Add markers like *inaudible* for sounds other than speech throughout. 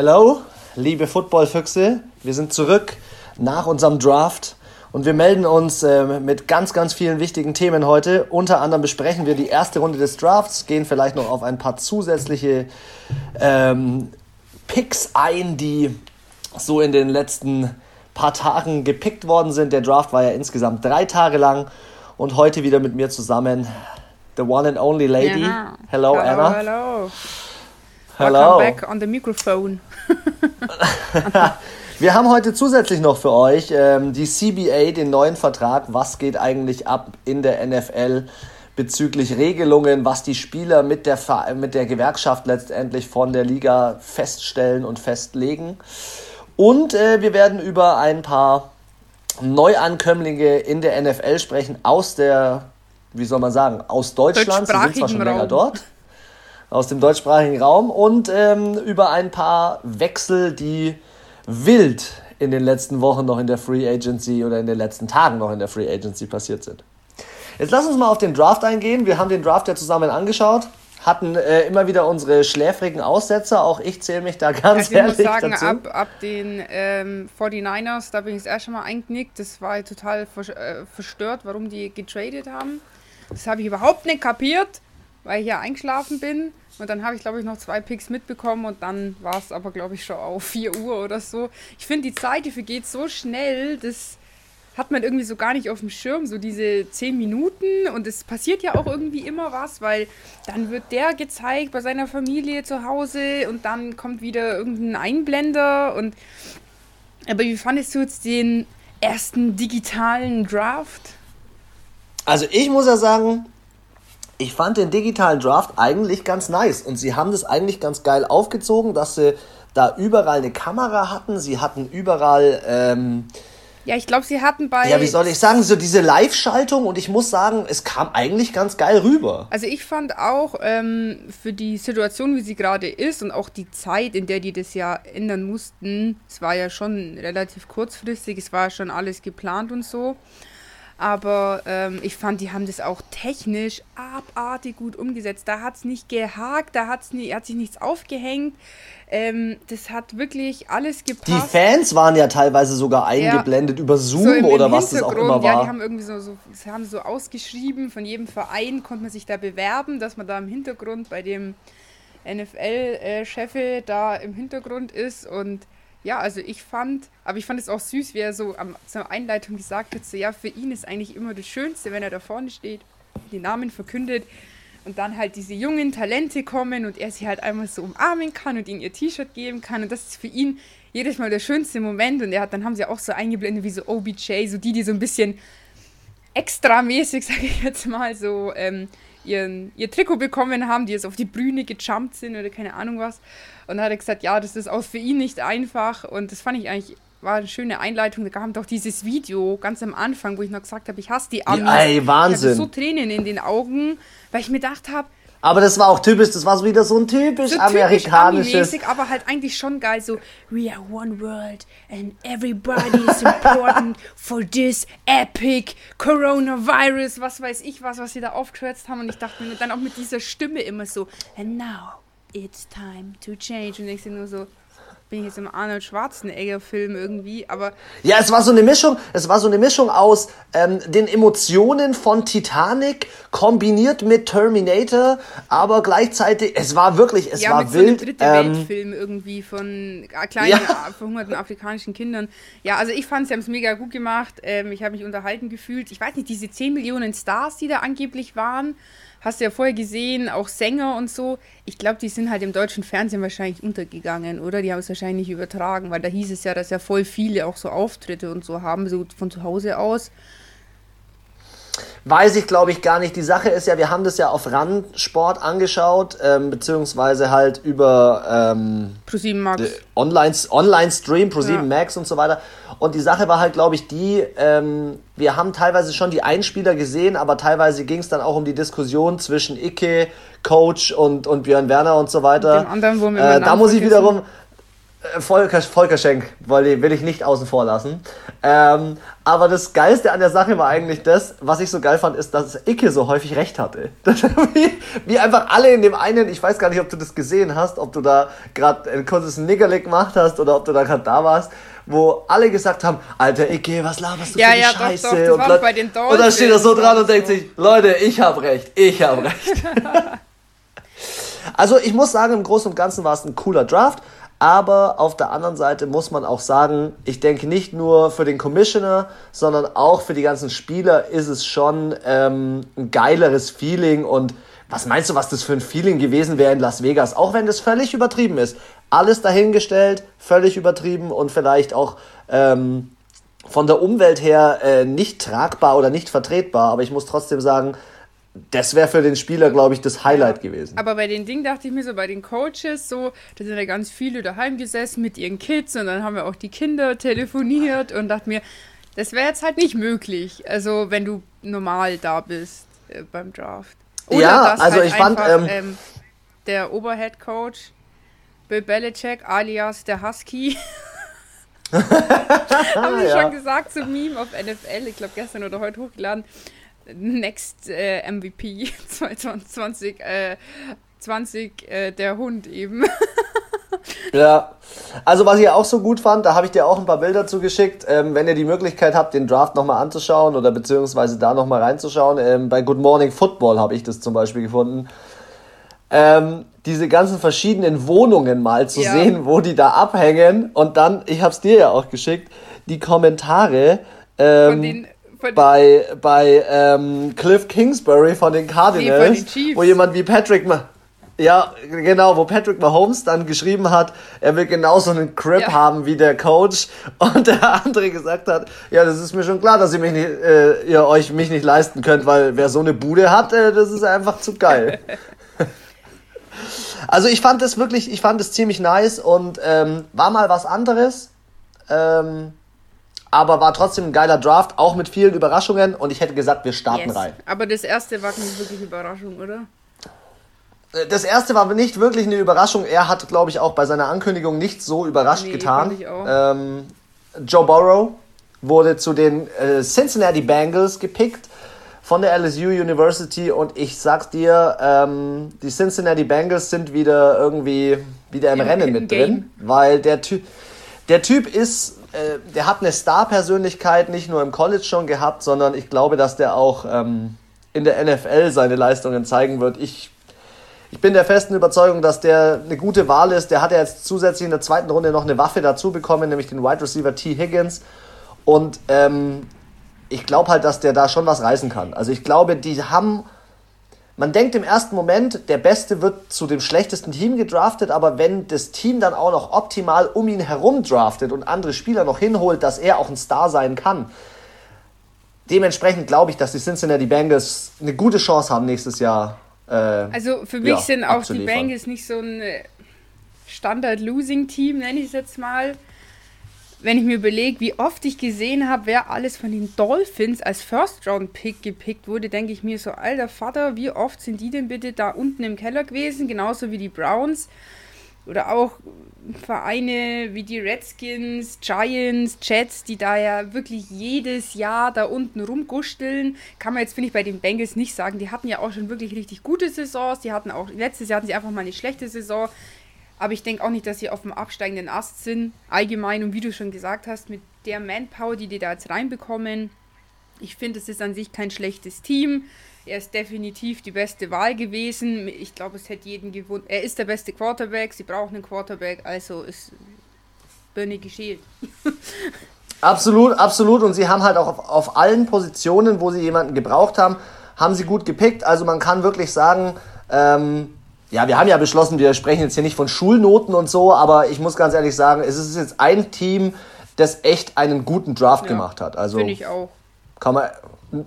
Hello, liebe Footballfüchse. Wir sind zurück nach unserem Draft und wir melden uns äh, mit ganz, ganz vielen wichtigen Themen heute. Unter anderem besprechen wir die erste Runde des Drafts, gehen vielleicht noch auf ein paar zusätzliche ähm, Picks ein, die so in den letzten paar Tagen gepickt worden sind. Der Draft war ja insgesamt drei Tage lang und heute wieder mit mir zusammen the one and only lady. Ja. Hello, hello, Anna. Hello. Hello. Welcome back on the microphone. *laughs* Wir haben heute zusätzlich noch für euch ähm, die CBA, den neuen Vertrag. Was geht eigentlich ab in der NFL bezüglich Regelungen, was die Spieler mit der, mit der Gewerkschaft letztendlich von der Liga feststellen und festlegen. Und äh, wir werden über ein paar Neuankömmlinge in der NFL sprechen aus der, wie soll man sagen, aus Deutschland. Sie sind zwar schon länger dort aus dem deutschsprachigen Raum und ähm, über ein paar Wechsel, die wild in den letzten Wochen noch in der Free Agency oder in den letzten Tagen noch in der Free Agency passiert sind. Jetzt lass uns mal auf den Draft eingehen. Wir haben den Draft ja zusammen angeschaut, hatten äh, immer wieder unsere schläfrigen Aussetzer. Auch ich zähle mich da ganz Also ich muss ehrlich sagen, dazu. ab, ab den ähm, 49ers, da bin ich das erste Mal eingenickt. Das war total vers äh, verstört, warum die getradet haben. Das habe ich überhaupt nicht kapiert, weil ich ja eingeschlafen bin. Und dann habe ich, glaube ich, noch zwei Picks mitbekommen und dann war es aber, glaube ich, schon auf 4 Uhr oder so. Ich finde, die Zeit, die vergeht so schnell, das hat man irgendwie so gar nicht auf dem Schirm, so diese 10 Minuten. Und es passiert ja auch irgendwie immer was, weil dann wird der gezeigt bei seiner Familie zu Hause und dann kommt wieder irgendein Einblender. Und aber wie fandest du jetzt den ersten digitalen Draft? Also ich muss ja sagen, ich fand den digitalen Draft eigentlich ganz nice und sie haben das eigentlich ganz geil aufgezogen, dass sie da überall eine Kamera hatten, sie hatten überall, ähm, Ja, ich glaube, sie hatten bei. ja wie soll ich sagen, so diese Live-Schaltung und ich muss sagen, es kam eigentlich ganz geil rüber. Also ich fand auch ähm, für die Situation, wie sie gerade ist und auch die Zeit, in der die das ja ändern mussten, es war ja schon relativ kurzfristig, es war schon alles geplant und so. Aber ähm, ich fand, die haben das auch technisch abartig gut umgesetzt. Da hat es nicht gehakt, da hat's nie, hat sich nichts aufgehängt. Ähm, das hat wirklich alles Die gepasst. Fans waren ja teilweise sogar eingeblendet über Zoom So im- im oder was das auch immer Ja, die war. haben irgendwie so, so, haben so ausgeschrieben, von jedem Verein konnte man sich da bewerben, dass man da im Hintergrund bei dem NFL-Chefe da im Hintergrund ist und ja, also ich fand, aber ich fand es auch süß, wie er so am, zur Einleitung gesagt hat, so ja, für ihn ist eigentlich immer das Schönste, wenn er da vorne steht, den Namen verkündet und dann halt diese jungen Talente kommen und er sie halt einmal so umarmen kann und ihnen ihr T-Shirt geben kann und das ist für ihn jedes Mal der schönste Moment und er hat, dann haben sie auch so eingeblendet wie so OBJ, so die, die so ein bisschen extramäßig, *laughs* sage ich jetzt mal, so ähm, ihren, ihr Trikot bekommen haben, die jetzt auf die Bühne gejumpt sind oder keine Ahnung was. Und dann hat er gesagt, ja, das ist auch für ihn nicht einfach. Und das fand ich eigentlich, war eine schöne Einleitung. Da kam doch dieses Video ganz am Anfang, wo ich noch gesagt habe, ich hasse die Amis. ey, Ich hatte Wahnsinn. so Tränen in den Augen, weil ich mir gedacht habe, Aber das war auch typisch, das war so wieder so ein typisch so amerikanisches. typisch aber halt eigentlich schon geil. So, we are one world and everybody is important *laughs* for this epic coronavirus, was weiß ich was, was sie da aufgekürzt haben. Und ich dachte mir dann auch mit dieser Stimme immer so, and now it's time to change. Und denkst dir nur so, bin ich jetzt im Arnold Schwarzenegger-Film irgendwie, aber Ja, es war so eine Mischung, es war so eine Mischung aus ähm, den Emotionen von Titanic kombiniert mit Terminator, aber gleichzeitig, es war wirklich, es ja, war mit so einem wild. dritte ähm, Weltfilm irgendwie von äh, kleinen, Ja. *laughs* verhungerten afrikanischen Kindern. Ja, also ich fand, sie haben es mega gut gemacht. Ähm, ich habe mich unterhalten gefühlt. Ich weiß nicht, diese 10 Millionen Stars, die da angeblich waren, hast du ja vorher gesehen, auch Sänger und so. Ich glaube, die sind halt im deutschen Fernsehen wahrscheinlich untergegangen, oder? Die haben es wahrscheinlich nicht übertragen, weil da hieß es ja, dass ja voll viele auch so Auftritte und so haben, so von zu Hause aus. Weiß ich, glaube ich, gar nicht. Die Sache ist ja, wir haben das ja auf Randsport angeschaut, ähm, beziehungsweise halt über ähm, ProSieben Max. Online, Online-Stream, Pro7 Ja. Max und so weiter. Und die Sache war halt, glaube ich, die, ähm, wir haben teilweise schon die Einspieler gesehen, aber teilweise ging es dann auch um die Diskussion zwischen Icke, Coach und, und Björn Werner und so weiter. Dem anderen, wo wir äh, da muss ich wiederum, Volker, Volker Schenk will ich nicht außen vor lassen. Ähm, aber das Geilste an der Sache war eigentlich das, was ich so geil fand, ist, dass Icke so häufig recht hatte. *laughs* wie, wie, einfach alle in dem einen, ich weiß gar nicht, ob du das gesehen hast, ob du da gerade ein kurzes Nickerle gemacht hast oder ob du da gerade da warst, wo alle gesagt haben, Alter Icke, was laberst du ja, für ja, Scheiße? Doch, doch, und, bei den und dann steht er so dran und denkt sich, Leute, ich habe recht, ich habe recht. *laughs* also ich muss sagen, im Großen und Ganzen war es ein cooler Draft. Aber auf der anderen Seite muss man auch sagen, ich denke nicht nur für den Commissioner, sondern auch für die ganzen Spieler ist es schon ähm, ein geileres Feeling. Und was meinst du, was das für ein Feeling gewesen wäre in Las Vegas? Auch wenn das völlig übertrieben ist. Alles dahingestellt, völlig übertrieben und vielleicht auch ähm, von der Umwelt her äh, nicht tragbar oder nicht vertretbar. Aber ich muss trotzdem sagen, das wäre für den Spieler, glaube ich, das Highlight gewesen. Aber bei den Dingen dachte ich mir so, bei den Coaches, so, da sind ja ganz viele daheim gesessen mit ihren Kids und dann haben wir auch die Kinder telefoniert und dachte mir, das wäre jetzt halt nicht möglich. Also, wenn du normal da bist äh, beim Draft. Oder ja, also halt ich fand. Ähm, ähm, der Oberhead Coach Bill Belichick alias der Husky. *laughs* *laughs* haben sie ja. schon gesagt zum Meme auf NFL, ich glaube gestern oder heute hochgeladen. Next äh, MVP 2020, *laughs* äh, 20, äh, der Hund eben. *laughs* ja, also was ich auch so gut fand, da habe ich dir auch ein paar Bilder zugeschickt. Ähm, wenn ihr die Möglichkeit habt, den Draft nochmal anzuschauen oder beziehungsweise da nochmal reinzuschauen, ähm, bei Good Morning Football habe ich das zum Beispiel gefunden. Ähm, diese ganzen verschiedenen Wohnungen mal zu ja. sehen, wo die da abhängen und dann, ich habe es dir ja auch geschickt, die Kommentare. Ähm, Von den bei, bei ähm, Cliff Kingsbury von den Cardinals, nee, wo jemand wie Patrick Ma ja, genau, wo Patrick Mahomes dann geschrieben hat, er will genauso einen Crip ja. haben wie der Coach *laughs* und der andere gesagt hat, ja, das ist mir schon klar, dass ihr mich nicht, äh, ihr euch mich nicht leisten könnt, weil wer so eine Bude hat, äh, das ist einfach zu geil. *laughs* also ich fand das wirklich, ich fand das ziemlich nice und ähm, war mal was anderes. Ähm, aber war trotzdem ein geiler Draft, auch mit vielen Überraschungen und ich hätte gesagt, wir starten yes. rein. Aber das erste war nicht wirklich Überraschung, oder? Äh, das erste war nicht wirklich eine Überraschung. Er hat, glaube ich, auch bei seiner Ankündigung nicht so überrascht nee, getan. Ich auch. Ähm, Joe Burrow wurde zu den äh, Cincinnati Bengals gepickt von der LSU University und ich sag's dir, ähm, die Cincinnati Bengals sind wieder irgendwie wieder im, Im Rennen mit Game. drin, weil der Typ, der Typ ist äh, der hat eine Star-Persönlichkeit nicht nur im College schon gehabt, sondern ich glaube, dass der auch ähm, in der NFL seine Leistungen zeigen wird. Ich, ich bin der festen Überzeugung, dass der eine gute Wahl ist. Der hat ja jetzt zusätzlich in der zweiten Runde noch eine Waffe dazu bekommen, nämlich den Wide Receiver T. Higgins. Und ähm, ich glaube halt, dass der da schon was reißen kann. Also ich glaube, die haben man denkt im ersten Moment, der Beste wird zu dem schlechtesten Team gedraftet, aber wenn das Team dann auch noch optimal um ihn herum draftet und andere Spieler noch hinholt, dass er auch ein Star sein kann, dementsprechend glaube ich, dass die Cincinnati Bengals eine gute Chance haben nächstes Jahr. Äh, also für mich ja, sind auch die Bengals nicht so ein Standard-Losing-Team, nenne ich es jetzt mal wenn ich mir überlege, wie oft ich gesehen habe, wer alles von den Dolphins als First-Round-Pick gepickt wurde, denke ich mir so, alter Vater, wie oft sind die denn bitte da unten im Keller gewesen? Genauso wie die Browns. Oder auch Vereine wie die Redskins, Giants, Jets, die da ja wirklich jedes Jahr da unten rumgusteln. Kann man jetzt, finde ich, bei den Bengals nicht sagen. Die hatten ja auch schon wirklich richtig gute Saisons. Die hatten auch, letztes Jahr hatten sie einfach mal eine schlechte Saison. Aber ich denke auch nicht, dass sie auf dem absteigenden Ast sind. Allgemein, und wie du schon gesagt hast, mit der Manpower, die die da jetzt reinbekommen, ich finde, es ist an sich kein schlechtes Team. Er ist definitiv die beste Wahl gewesen. Ich glaube, es hätte jeden gewundert. Er ist der beste Quarterback. Sie brauchen einen Quarterback, also ist Birne geschält. *laughs* absolut, absolut. Und sie haben halt auch auf, auf allen Positionen, wo sie jemanden gebraucht haben, haben sie gut gepickt. Also man kann wirklich sagen, ähm, ja, wir haben ja beschlossen, wir sprechen jetzt hier nicht von Schulnoten und so, aber ich muss ganz ehrlich sagen, es ist jetzt ein Team, das echt einen guten Draft ja, gemacht hat. Also finde ich auch. Kann man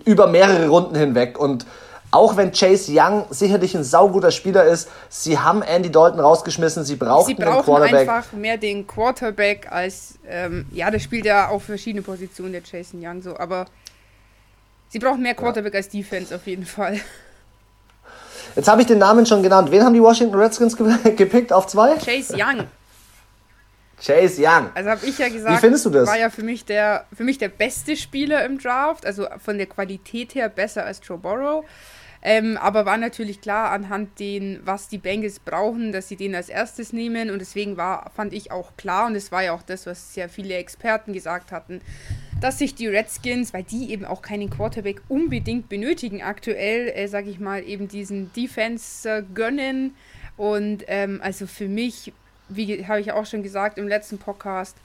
über mehrere Runden hinweg und auch wenn Chase Young sicherlich ein sauguter Spieler ist, sie haben Andy Dalton rausgeschmissen, sie brauchen sie brauchen Quarterback. einfach mehr den Quarterback als, ähm, ja, der spielt ja auf verschiedene Positionen, der Jason Young so, aber sie brauchen mehr Quarterback ja. als Defense auf jeden Fall. Jetzt habe ich den Namen schon genannt. Wen haben die Washington Redskins ge *laughs* gepickt auf zwei? Chase Young. Chase Young. Also habe ich ja gesagt, Wie findest du das? war ja für mich der für mich der beste Spieler im Draft, also von der Qualität her besser als Joe Burrow. Ähm, aber war natürlich klar anhand den, was die Bengals brauchen, dass sie den als erstes nehmen. Und deswegen war, fand ich auch klar, und es war ja auch das, was sehr viele Experten gesagt hatten, dass sich die Redskins, weil die eben auch keinen Quarterback unbedingt benötigen, aktuell, äh, sage ich mal, eben diesen Defense äh, gönnen. Und ähm, also für mich, wie habe ich auch schon gesagt im letzten Podcast,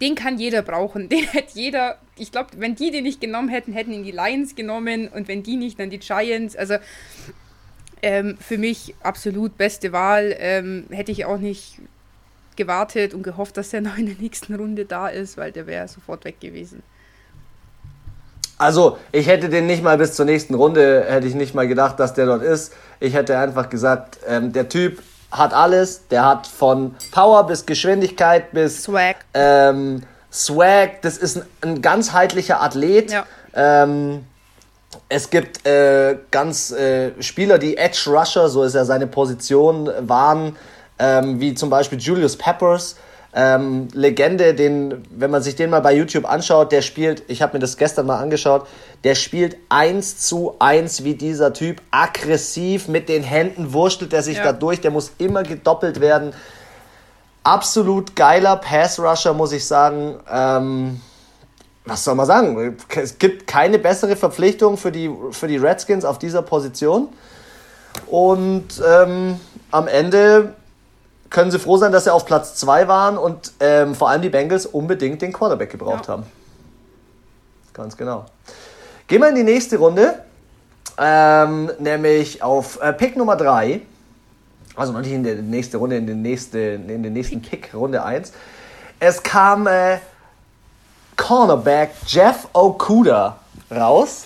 den kann jeder brauchen. *laughs* Den hätte jeder, ich glaube, wenn die den nicht genommen hätten, hätten ihn die Lions genommen und wenn die nicht, dann die Giants. Also ähm, für mich absolut beste Wahl. Ähm, hätte ich auch nicht gewartet und gehofft, dass er *laughs* noch in der nächsten Runde da ist, weil der wäre sofort weg gewesen. Also, ich hätte den nicht mal bis zur nächsten Runde, hätte ich nicht mal gedacht, dass der dort ist. Ich hätte einfach gesagt, ähm, der Typ hat alles. Der hat von Power bis Geschwindigkeit bis Swag. Ähm, Swag. Das ist ein, ein ganzheitlicher Athlet. Ja. Ähm, es gibt äh, ganz äh, Spieler, die Edge Rusher, so ist ja seine Position, waren, ähm, wie zum Beispiel Julius Peppers. Ähm, Legende, den, wenn man sich den mal bei YouTube anschaut, der spielt, ich habe mir das gestern mal angeschaut, der spielt eins zu eins wie dieser Typ, aggressiv, mit den Händen wurschtelt er sich Ja. da durch, der muss immer gedoppelt werden. Absolut geiler Pass-Rusher, muss ich sagen. Ähm, was soll man sagen? Es gibt keine bessere Verpflichtung für die, für die Redskins auf dieser Position. Und ähm, am Ende können sie froh sein, dass sie auf Platz 2 waren und ähm, vor allem die Bengals unbedingt den Quarterback gebraucht Ja. haben. Ganz genau. Gehen wir in die nächste Runde, ähm, nämlich auf äh, Pick Nummer 3. Also noch nicht in die nächste Runde, in den, nächste, in den nächsten Pick, Runde 1. Es kam äh, Cornerback Jeff Okuda raus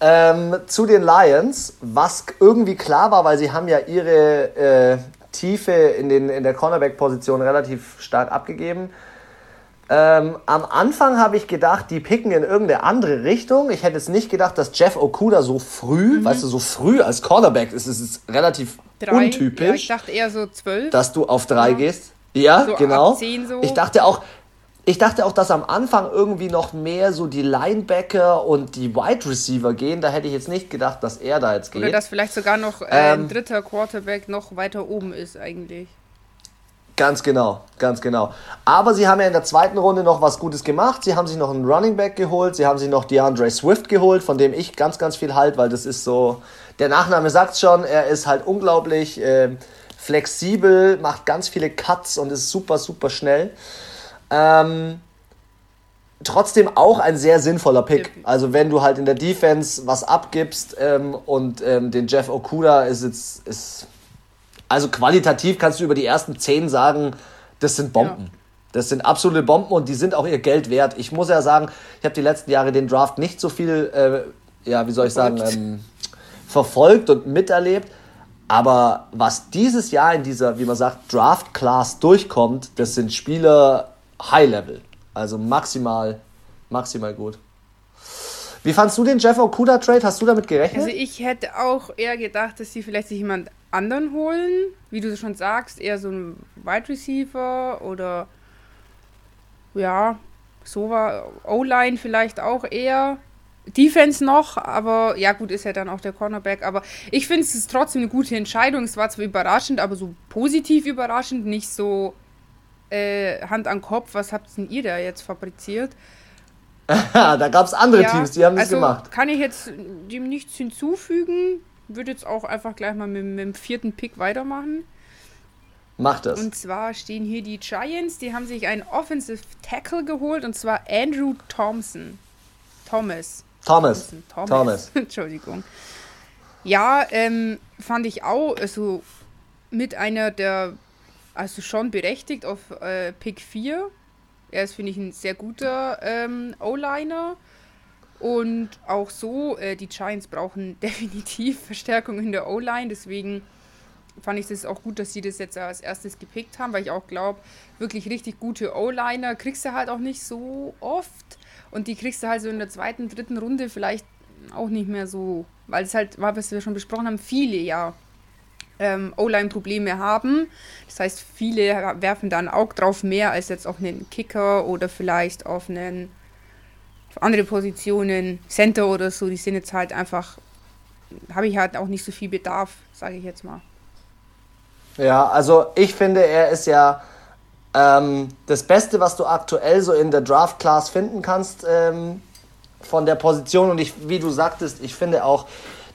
ähm, zu den Lions, was irgendwie klar war, weil sie haben ja ihre äh, Tiefe in, den, in der Cornerback-Position relativ stark abgegeben. Ähm, am Anfang habe ich gedacht, die picken in irgendeine andere Richtung. Ich hätte jetzt nicht gedacht, dass Jeff Okuda so früh, weißt du, so früh als Cornerback ist, ist es relativ Drei. Ja, untypisch ich dachte eher so zwölf. dass du auf drei Ja. gehst. Ja, So genau. 10 so. Ich dachte auch, ich dachte auch, dass am Anfang irgendwie noch mehr so die Linebacker und die Wide Receiver gehen. Da hätte ich jetzt nicht gedacht, dass er da jetzt Oder geht. dass vielleicht sogar noch äh, Ähm, ein dritter Quarterback noch weiter oben ist eigentlich. Ganz genau, ganz genau. Aber sie haben ja in der zweiten Runde noch was Gutes gemacht. Sie haben sich noch einen Running Back geholt. Sie haben sich noch DeAndre Swift geholt, von dem ich ganz, ganz viel halt, weil das ist so, der Nachname sagt schon, er ist halt unglaublich äh, flexibel, macht ganz viele Cuts und ist super, super schnell. Ähm, trotzdem auch ein sehr sinnvoller Pick. Also wenn du halt in der Defense was abgibst ähm, und ähm, den Jeff Okuda ist jetzt, ist, also qualitativ kannst du über die ersten zehn sagen, das sind Bomben. Ja. Das sind absolute Bomben und die sind auch ihr Geld wert. Ich muss ja sagen, ich habe die letzten Jahre den Draft nicht so viel, äh, ja, wie soll ich sagen, Verfolgt. ähm, verfolgt und miterlebt. Aber was dieses Jahr in dieser, wie man sagt, Draft-Class durchkommt, das sind Spieler High-Level. Also maximal, maximal gut. Wie fandst du den Jeff Okuda-Trade? Hast du damit gerechnet? Also ich hätte auch eher gedacht, dass sie vielleicht sich jemand anderen holen, wie du schon sagst, eher so ein Wide Receiver oder ja, so war O-Line vielleicht auch eher. Defense noch, aber ja gut, ist ja dann auch der Cornerback. Aber ich finde es ist trotzdem eine gute Entscheidung. Es war zwar überraschend, aber so positiv überraschend, nicht so äh, Hand an Kopf. Was habt denn ihr da jetzt fabriziert? *laughs* Da gab es andere Ja, Teams, die haben das also gemacht. Kann ich jetzt dem nichts hinzufügen. Würde jetzt auch einfach gleich mal mit, mit dem vierten Pick weitermachen. Macht das. Und zwar stehen hier die Giants, die haben sich einen Offensive Tackle geholt und zwar Andrew Thompson. Thomas. Thomas. Thomas. Thomas. *laughs* Entschuldigung. Ja, ähm, fand ich auch, also mit einer der, also schon berechtigt auf äh, Pick 4. Er ist, finde ich, ein sehr guter ähm, O-Liner. Und auch so, äh, die Giants brauchen *laughs* definitiv Verstärkung in der O-Line. Deswegen fand ich das auch gut, dass sie das jetzt als erstes gepickt haben, weil ich auch glaube, wirklich richtig gute O-Liner kriegst du halt auch nicht so oft. Und die kriegst du halt so in der zweiten, dritten Runde vielleicht auch nicht mehr so, weil es halt war, was wir schon besprochen haben, viele ja. Ähm, O-Line-Probleme haben. Das heißt, viele werfen da ein Auge drauf mehr als jetzt auf einen Kicker oder vielleicht auf einen auf andere Positionen, Center oder so. Die sind jetzt halt einfach, habe ich halt auch nicht so viel Bedarf, sage ich jetzt mal. Ja, also ich finde, er ist ja ähm, das Beste, was du aktuell so in der Draft Class finden kannst ähm, von der Position. Und ich, wie du sagtest, ich finde auch,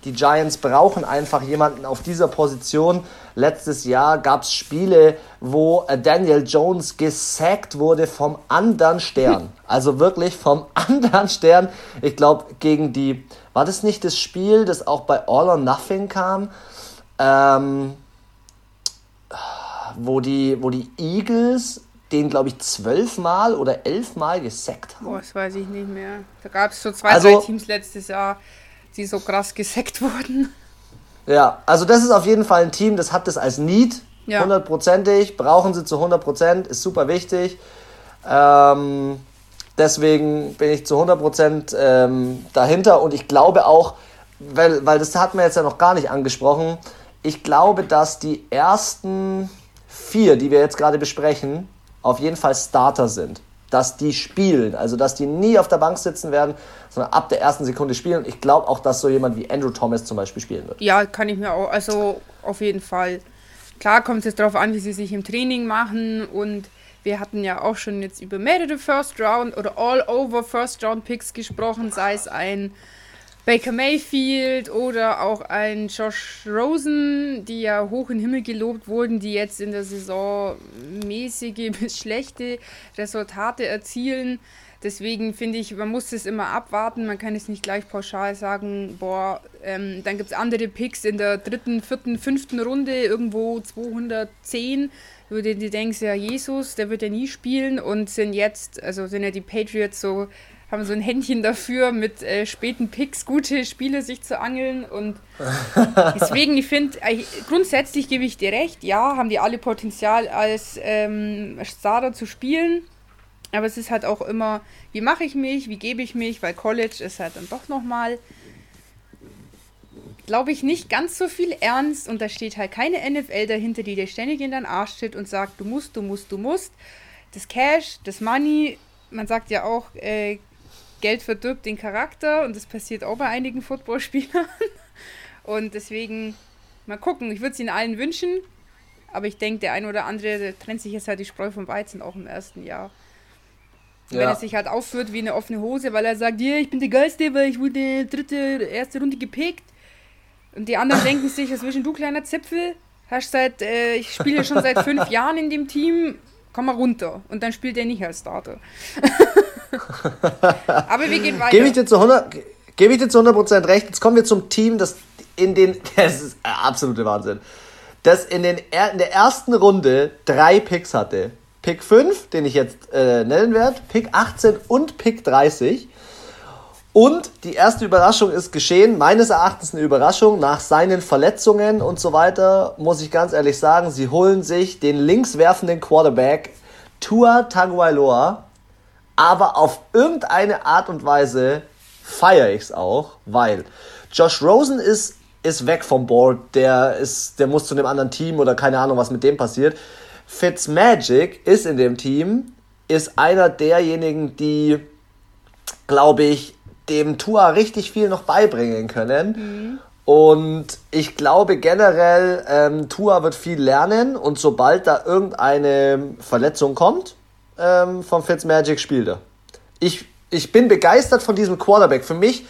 die Giants brauchen einfach jemanden auf dieser Position. Letztes Jahr gab es Spiele, wo äh, Daniel Jones gesackt wurde vom anderen Stern. *laughs* Also wirklich vom *laughs* anderen Stern. Ich glaube, gegen die. War das nicht das Spiel, das auch bei All or Nothing kam? Ähm, wo die, wo die Eagles den, glaube ich, zwölfmal oder elfmal gesackt haben. Boah, das weiß ich nicht mehr. Da gab es so zwei, also, drei Teams letztes Jahr, die so krass gesackt wurden. Ja, also das ist auf jeden Fall ein Team, das hat das als Need, hundertprozentig, ja. brauchen sie zu 100%, ist super wichtig. Ähm, deswegen bin ich zu 100% ähm, dahinter und ich glaube auch, weil, weil das hat man jetzt ja noch gar nicht angesprochen, ich glaube, dass die ersten vier, die wir jetzt gerade besprechen, auf jeden Fall Starter sind. Dass die spielen, also dass die nie auf der Bank sitzen werden, sondern ab der ersten Sekunde spielen. Ich glaube auch, dass so jemand wie Andrew Thomas zum Beispiel spielen wird. Ja, kann ich mir auch, also auf jeden Fall. Klar kommt es jetzt darauf an, wie sie sich im Training machen und wir hatten ja auch schon jetzt über mehrere First Round oder All Over First Round Picks gesprochen, sei es ein Baker Mayfield oder auch ein Josh Rosen, die ja hoch in den Himmel gelobt wurden, die jetzt in der Saison mäßige *laughs* bis schlechte Resultate erzielen. Deswegen finde ich, man muss es immer abwarten. Man kann es nicht gleich pauschal sagen, boah, ähm, dann gibt es andere Picks in der dritten, vierten, fünften Runde, irgendwo 210, wo du dir denkst, ja, Jesus, der wird ja nie spielen und sind jetzt, also sind ja die Patriots so haben so ein Händchen dafür, mit äh, späten Picks gute Spiele sich zu angeln. Und *laughs* deswegen, ich finde, äh, grundsätzlich gebe ich dir recht, ja, haben die alle Potenzial als ähm, Starter zu spielen. Aber es ist halt auch immer, wie mache ich mich, wie gebe ich mich, weil College ist halt dann doch nochmal, glaube ich, nicht ganz so viel ernst und da steht halt keine NFL dahinter, die dir ständig in deinen Arsch steht und sagt, du musst, du musst, du musst. Das Cash, das Money, man sagt ja auch, äh, Geld verdirbt den Charakter und das passiert auch bei einigen Footballspielern. *laughs* Und deswegen mal gucken. Ich würde es ihnen allen wünschen, aber ich denke, der eine oder andere der trennt sich jetzt halt die Spreu vom Weizen auch im ersten Jahr. Ja. Wenn er sich halt aufführt wie eine offene Hose, weil er sagt, yeah, ich bin der Geilste, weil ich wurde dritte, erste Runde gepickt. Und die anderen *laughs* denken sich, was willst du, kleiner Zipfel? Hast seit, äh, ich spiele schon seit fünf *laughs* Jahren in dem Team, komm mal runter. Und dann spielt er nicht als Starter. *laughs* Aber wir gehen weiter. Gebe ich dir zu 100, gebe ich dir zu 100% recht. Jetzt kommen wir zum Team, das in den, *laughs* das ist absolute Wahnsinn, das in, den, in der ersten Runde drei Picks hatte. Pick 5, den ich jetzt äh, nennen werde, Pick 18 und Pick 30. Und die erste Überraschung ist geschehen, meines Erachtens eine Überraschung, nach seinen Verletzungen und so weiter, muss ich ganz ehrlich sagen, sie holen sich den linkswerfenden Quarterback Tua Tagovailoa aber auf irgendeine Art und Weise feiere ich es auch, weil Josh Rosen ist, ist weg vom Board, der, ist, der muss zu einem anderen Team oder keine Ahnung, was mit dem passiert. Fitzmagic ist in dem Team, ist einer derjenigen, die, glaube ich, dem Tua richtig viel noch beibringen können. Mhm. Und ich glaube generell, ähm, Tua wird viel lernen und sobald da irgendeine Verletzung kommt, ähm, vom Fitzmagic spielt er. Ich, ich bin begeistert von diesem Quarterback. Für mich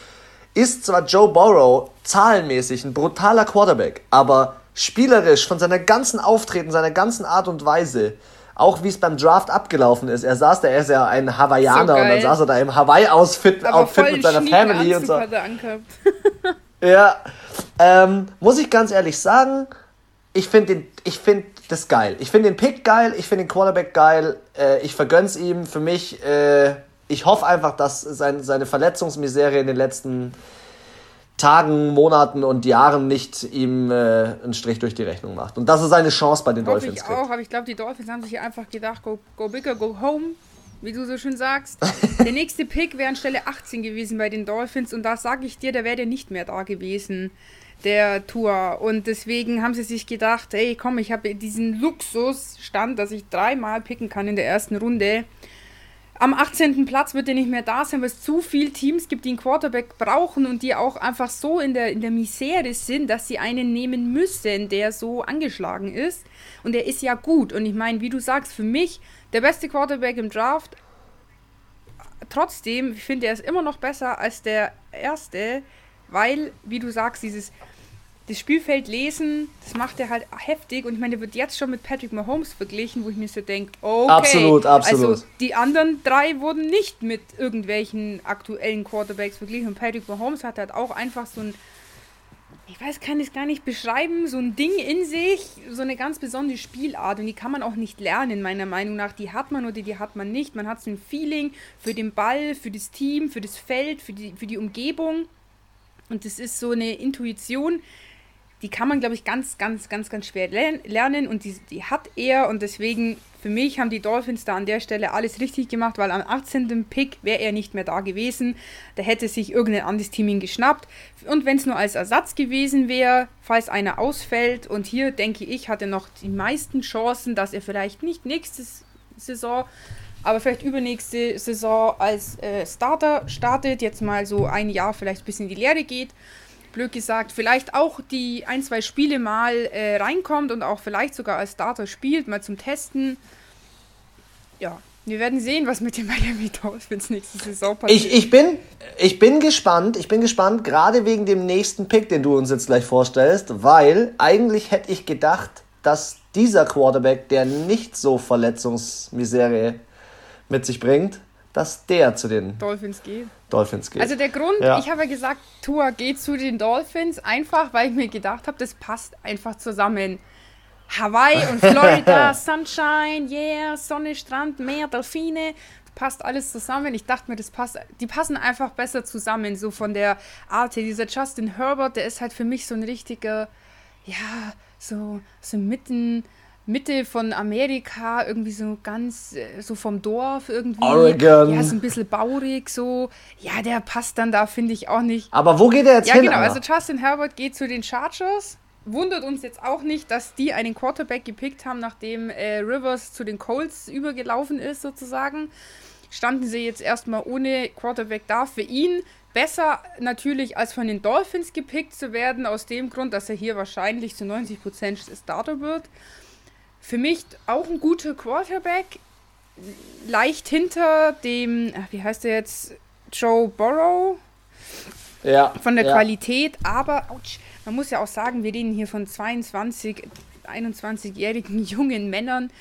ist zwar Joe Burrow zahlenmäßig ein brutaler Quarterback, aber spielerisch von seiner ganzen Auftreten, seiner ganzen Art und Weise, auch wie es beim Draft abgelaufen ist. Er saß da, er ist ja ein Hawaiianer so und dann saß er da im Hawaii-Outfit Outfit mit seiner Family und so. ja, ähm, muss ich ganz ehrlich sagen, ich finde den, ich finde das geil. Ich finde den Pick geil, ich finde den Quarterback geil, äh, ich vergönn's ihm. Für mich, äh, ich hoffe einfach, dass sein, seine Verletzungsmisere in den letzten Tagen, Monaten und Jahren nicht ihm äh, einen Strich durch die Rechnung macht. Und das ist seine Chance bei den Hoffe Dolphins. Ich auch, aber ich glaube, die Dolphins haben sich einfach gedacht, go, go bigger, go home, wie du so schön sagst. *laughs* der nächste Pick wäre an Stelle 18 gewesen bei den Dolphins und da sage ich dir, da wäre der nicht mehr da gewesen. Der Tour. Und deswegen haben sie sich gedacht, hey, komm, ich habe diesen Luxusstand, dass ich dreimal picken kann in der ersten Runde. Am 18. Platz wird er nicht mehr da sein, weil es zu viele Teams gibt, die einen Quarterback brauchen und die auch einfach so in der, in der Misere sind, dass sie einen nehmen müssen, der so angeschlagen ist. Und er ist ja gut. Und ich meine, wie du sagst, für mich der beste Quarterback im Draft. Trotzdem, ich finde, er ist immer noch besser als der erste, weil, wie du sagst, dieses das Spielfeld lesen, das macht er halt heftig. Und ich meine, der wird jetzt schon mit Patrick Mahomes verglichen, wo ich mir so denke, okay. Absolut, absolut. Also die anderen drei wurden nicht mit irgendwelchen aktuellen Quarterbacks verglichen. Und Patrick Mahomes hat halt auch einfach so ein, ich weiß, kann ich es gar nicht beschreiben, so ein Ding in sich, so eine ganz besondere Spielart. Und die kann man auch nicht lernen, meiner Meinung nach. Die hat man oder die hat man nicht. Man hat so ein Feeling für den Ball, für das Team, für das Feld, für die, für die Umgebung. Und das ist so eine Intuition, die kann man, glaube ich, ganz, ganz, ganz, ganz schwer lernen und die, die hat er und deswegen für mich haben die Dolphins da an der Stelle alles richtig gemacht, weil am 18. Pick wäre er nicht mehr da gewesen. Da hätte sich irgendein anderes Team ihn geschnappt. Und wenn es nur als Ersatz gewesen wäre, falls einer ausfällt, und hier denke ich, hat er noch die meisten Chancen, dass er vielleicht nicht nächste Saison, aber vielleicht übernächste Saison als äh, Starter startet, jetzt mal so ein Jahr vielleicht bis in die Lehre geht blöd gesagt, vielleicht auch die ein, zwei Spiele mal äh, reinkommt und auch vielleicht sogar als Starter spielt, mal zum Testen. Ja, wir werden sehen, was mit dem *laughs* Miami Dolphins nächste Saison passiert. Ich, ich, bin, ich bin gespannt, ich bin gespannt, gerade wegen dem nächsten Pick, den du uns jetzt gleich vorstellst, weil eigentlich hätte ich gedacht, dass dieser Quarterback, der nicht so Verletzungsmisere mit sich bringt, dass der zu den Dolphins geht. Dolphins geht. Also der Grund, ja. ich habe ja gesagt, Tua geht zu den Dolphins, einfach weil ich mir gedacht habe, das passt einfach zusammen. Hawaii und *laughs* Florida, Sunshine, yeah, Sonne, Strand, Meer, Delfine, passt alles zusammen. Ich dachte mir, das passt, die passen einfach besser zusammen, so von der Art. Dieser Justin Herbert, der ist halt für mich so ein richtiger, ja, so, so mitten Mitte von Amerika, irgendwie so ganz, äh, so vom Dorf irgendwie. Oregon. Ja, so ein bisschen baurig, so. Ja, der passt dann da, finde ich auch nicht. Aber wo geht er jetzt ja, hin? Ja, genau, also Justin Herbert geht zu den Chargers. Wundert uns jetzt auch nicht, dass die einen Quarterback gepickt haben, nachdem äh, Rivers zu den Colts übergelaufen ist, sozusagen. Standen sie jetzt erstmal ohne Quarterback da. Für ihn besser natürlich als von den Dolphins gepickt zu werden, aus dem Grund, dass er hier wahrscheinlich zu 90% Starter wird. Für mich auch ein guter Quarterback. Leicht hinter dem, wie heißt der jetzt? Joe Burrow. Ja. Von der ja. Qualität, aber ouch, man muss ja auch sagen, wir reden hier von 22, 21-jährigen *laughs* jungen Männern.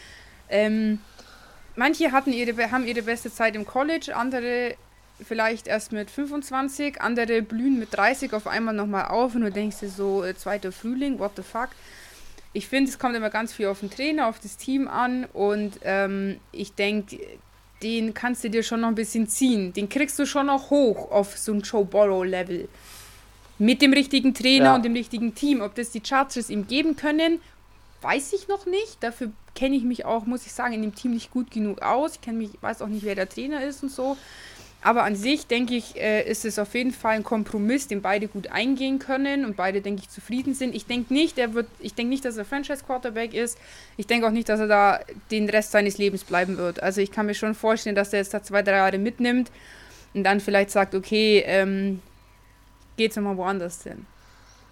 Ähm, manche hatten ihre, haben ihre beste Zeit im College, andere vielleicht erst mit 25, andere blühen mit 30 auf einmal nochmal auf und du denkst dir so, äh, zweiter Frühling, what the fuck ich finde, es kommt immer ganz viel auf den Trainer, auf das Team an und ähm, ich denke, den kannst du dir schon noch ein bisschen ziehen. Den kriegst du schon noch hoch auf so ein Joe Borrow-Level. Mit dem richtigen Trainer ja. und dem richtigen Team. Ob das die Chargers ihm geben können, weiß ich noch nicht. Dafür kenne ich mich auch, muss ich sagen, in dem Team nicht gut genug aus. Ich mich, weiß auch nicht, wer der Trainer ist und so. Aber an sich, denke ich, äh, ist es auf jeden Fall ein Kompromiss, den beide gut eingehen können und beide, denke ich, zufrieden sind. Ich denke nicht, er wird, ich denke nicht, dass er Franchise-Quarterback ist. Ich denke auch nicht, dass er da den Rest seines Lebens bleiben wird. Also ich kann mir schon vorstellen, dass er jetzt da zwei, drei Jahre mitnimmt und dann vielleicht sagt, okay, ähm, geht's nochmal woanders hin.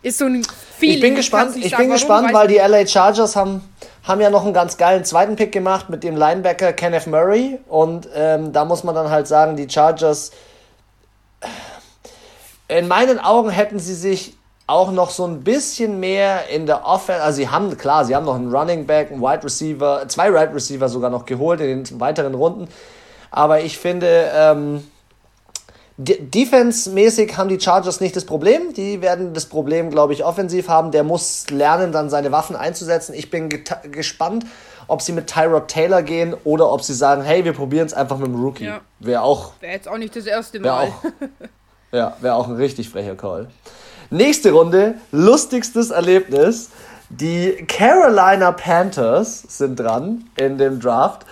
Ist so ein Feeling. Ich bin gespannt, ich, ich bin gespannt, weil die LA Chargers haben haben ja noch einen ganz geilen zweiten Pick gemacht mit dem Linebacker Kenneth Murray. Und ähm, da muss man dann halt sagen, die Chargers, in meinen Augen hätten sie sich auch noch so ein bisschen mehr in der Offense, also sie haben, klar, sie haben noch einen Running Back, einen Wide Receiver, zwei Wide Receiver sogar noch geholt in den weiteren Runden. Aber ich finde, ähm, Defense-mäßig haben die Chargers nicht das Problem. Die werden das Problem, glaube ich, offensiv haben. Der muss lernen, dann seine Waffen einzusetzen. Ich bin gespannt, ob sie mit Tyrod Taylor gehen oder ob sie sagen, hey, wir probieren es einfach mit dem Rookie. Ja. Wäre auch. Wäre jetzt auch nicht das erste Mal. Wär auch, ja, wäre auch ein richtig frecher Call. Nächste Runde, lustigstes Erlebnis. Die Carolina Panthers sind dran in dem Draft.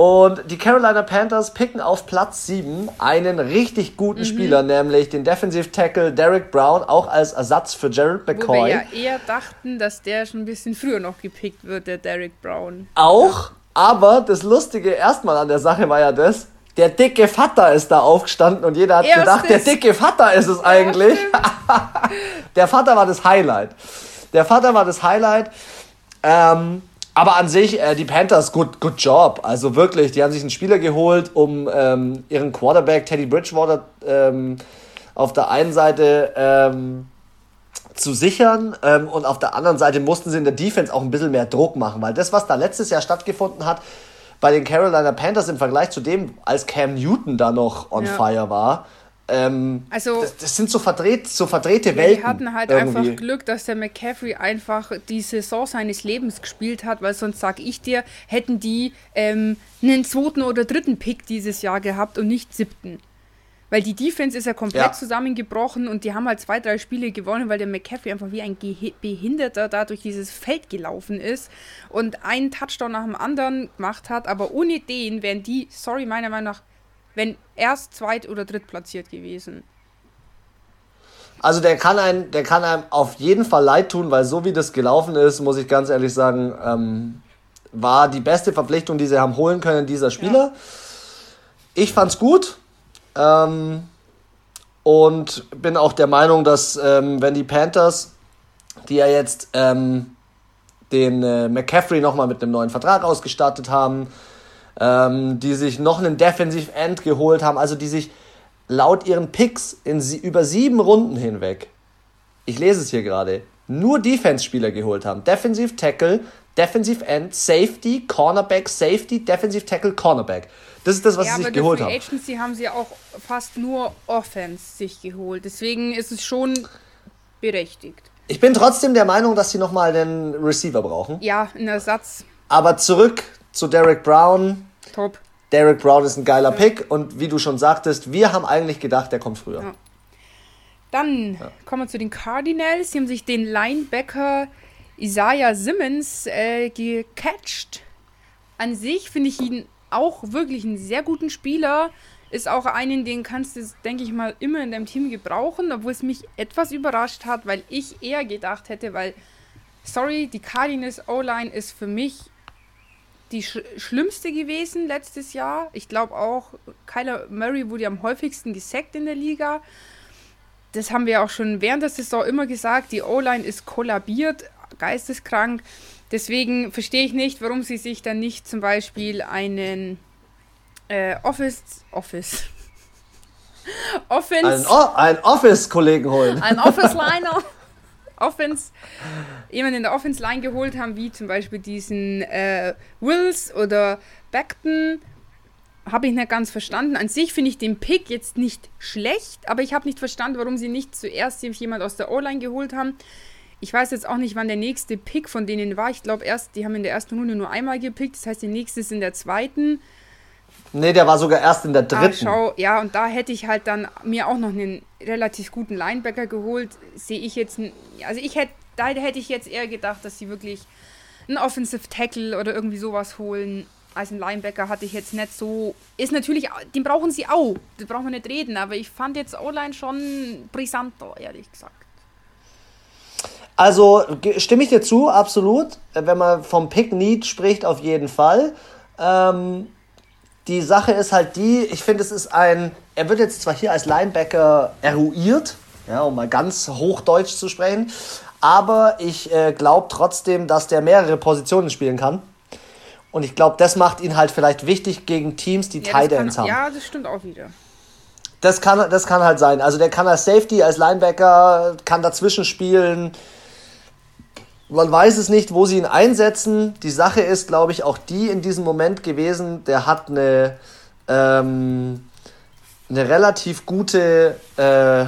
Und die Carolina Panthers picken auf Platz 7 einen richtig guten mhm. Spieler, nämlich den Defensive Tackle Derek Brown, auch als Ersatz für Jared McCoy. Wo wir ja eher dachten, dass der schon ein bisschen früher noch gepickt wird, der Derek Brown. Auch, aber das Lustige erstmal an der Sache war ja das, der dicke Vater ist da aufgestanden und jeder hat Erstes. gedacht, der dicke Vater ist es eigentlich. *laughs* der Vater war das Highlight. Der Vater war das Highlight. Ähm, aber an sich, äh, die Panthers, good, good job. Also wirklich, die haben sich einen Spieler geholt, um ähm, ihren Quarterback Teddy Bridgewater ähm, auf der einen Seite ähm, zu sichern ähm, und auf der anderen Seite mussten sie in der Defense auch ein bisschen mehr Druck machen, weil das, was da letztes Jahr stattgefunden hat, bei den Carolina Panthers im Vergleich zu dem, als Cam Newton da noch on ja. fire war, ähm, also, das, das, sind so, verdreht, so verdrehte Welten. Wir hatten halt irgendwie. einfach Glück, dass der McCaffrey einfach die Saison seines Lebens gespielt hat, weil sonst sag ich dir, hätten die ähm, einen zweiten oder dritten Pick dieses Jahr gehabt und nicht siebten. Weil die Defense ist ja komplett ja. zusammengebrochen und die haben halt zwei, drei Spiele gewonnen, weil der McCaffrey einfach wie ein Ge Behinderter da durch dieses Feld gelaufen ist und einen Touchdown nach dem anderen gemacht hat. Aber ohne den wären die, sorry, meiner Meinung nach, wenn erst zweit- oder drittplatziert gewesen. Also der kann, ein, der kann einem auf jeden Fall leid tun, weil so wie das gelaufen ist, muss ich ganz ehrlich sagen, ähm, war die beste Verpflichtung, die sie haben holen können, dieser Spieler. Ja. Ich fand's gut. Ähm, und bin auch der Meinung, dass ähm, wenn die Panthers, die ja jetzt ähm, den äh, McCaffrey nochmal mit einem neuen Vertrag ausgestattet haben, ähm, die sich noch einen Defensive End geholt haben, also die sich laut ihren Picks in sie, über sieben Runden hinweg, ich lese es hier gerade, nur Defense-Spieler geholt haben. Defensive Tackle, Defensive End, Safety, Cornerback, Safety, Defensive Tackle, Cornerback. Das ist das, was ja, sie sich geholt haben. Agency haben sie auch fast nur Offense sich geholt. Deswegen ist es schon berechtigt. Ich bin trotzdem der Meinung, dass sie nochmal einen Receiver brauchen. Ja, einen Ersatz. Aber zurück zu Derek Brown. Top. Derek Brown ist ein geiler ja. Pick und wie du schon sagtest, wir haben eigentlich gedacht, der kommt früher. Ja. Dann ja. kommen wir zu den Cardinals. Sie haben sich den Linebacker Isaiah Simmons äh, gecatcht. An sich finde ich ihn auch wirklich einen sehr guten Spieler. Ist auch einen, den kannst du, denke ich mal, immer in deinem Team gebrauchen, obwohl es mich etwas überrascht hat, weil ich eher gedacht hätte, weil, sorry, die Cardinals O-Line ist für mich die sch schlimmste gewesen letztes Jahr. Ich glaube auch, Kyler Murray wurde am häufigsten gesackt in der Liga. Das haben wir auch schon während der Saison immer gesagt. Die O-Line ist kollabiert, geisteskrank. Deswegen verstehe ich nicht, warum sie sich dann nicht zum Beispiel einen äh, Office. Office. *laughs* Offense. Ein, ein Office-Kollegen holen. Ein Office-Liner. *laughs* Offense, jemanden in der Offense-Line geholt haben, wie zum Beispiel diesen äh, Wills oder Beckton. Habe ich nicht ganz verstanden. An sich finde ich den Pick jetzt nicht schlecht, aber ich habe nicht verstanden, warum sie nicht zuerst jemand aus der O-Line geholt haben. Ich weiß jetzt auch nicht, wann der nächste Pick von denen war. Ich glaube erst, die haben in der ersten Runde nur einmal gepickt. Das heißt, der nächste ist in der zweiten. Nee, der war sogar erst in der ah, dritten. Ah, schau, ja, und da hätte ich halt dann mir auch noch einen relativ guten Linebacker geholt. Sehe ich jetzt, also ich hätte, da hätte ich jetzt eher gedacht, dass sie wirklich einen Offensive Tackle oder irgendwie sowas holen. Als ein Linebacker hatte ich jetzt nicht so. Ist natürlich, den brauchen sie auch. Das brauchen wir nicht reden, aber ich fand jetzt O-Line schon brisanter, ehrlich gesagt. Also stimme ich dir zu, absolut. Wenn man vom Pick Need spricht, auf jeden Fall. Ähm, die Sache ist halt die, ich finde, es ist ein, er wird jetzt zwar hier als Linebacker eruiert, ja, um mal ganz hochdeutsch zu sprechen, aber ich äh, glaube trotzdem, dass der mehrere Positionen spielen kann. Und ich glaube, das macht ihn halt vielleicht wichtig gegen Teams, die ja, Tight Ends haben. Ja, das stimmt auch wieder. Das kann, das kann halt sein. Also der kann als Safety, als Linebacker, kann dazwischen spielen man weiß es nicht, wo sie ihn einsetzen. Die Sache ist, glaube ich, auch die in diesem Moment gewesen, der hat eine, ähm, eine relativ gute, äh,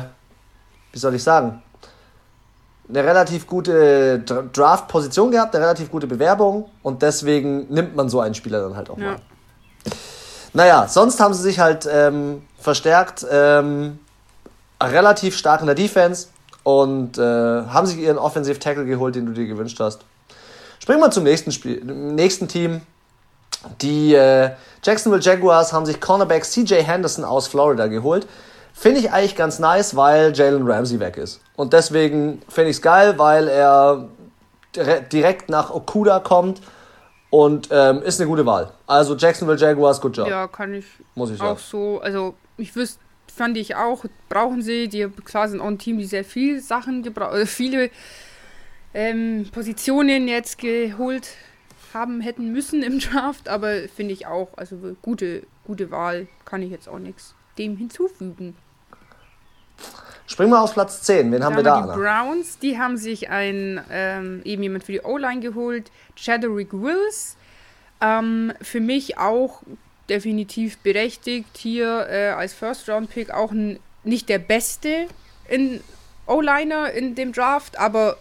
wie soll ich sagen, eine relativ gute Draft-Position gehabt, eine relativ gute Bewerbung und deswegen nimmt man so einen Spieler dann halt auch ja. mal. Naja, sonst haben sie sich halt ähm, verstärkt, ähm, relativ stark in der Defense, und äh, haben sich ihren Offensive Tackle geholt, den du dir gewünscht hast. Springen wir zum nächsten Spiel, nächsten Team. Die äh, Jacksonville Jaguars haben sich Cornerback CJ Henderson aus Florida geholt. Finde ich eigentlich ganz nice, weil Jalen Ramsey weg ist. Und deswegen finde ich es geil, weil er direkt nach Okuda kommt und ähm, ist eine gute Wahl. Also Jacksonville Jaguars, good job. Ja, kann ich, Muss ich auch sagen. so. Also ich wüsste, fand ich auch, brauchen sie. Die klar sind auch ein Team, die sehr viele Sachen gebraucht, äh, viele ähm, Positionen jetzt geholt haben hätten müssen im Draft, aber finde ich auch, also gute, gute Wahl, kann ich jetzt auch nichts dem hinzufügen. Springen wir auf Platz 10. Wen haben wir da? Die Anna? Browns, die haben sich ein, ähm, eben jemand für die O-Line geholt, Chadwick Wills. Ähm, für mich auch definitiv berechtigt hier äh, als First-Round-Pick auch ein, nicht der beste in O-Liner in dem Draft, aber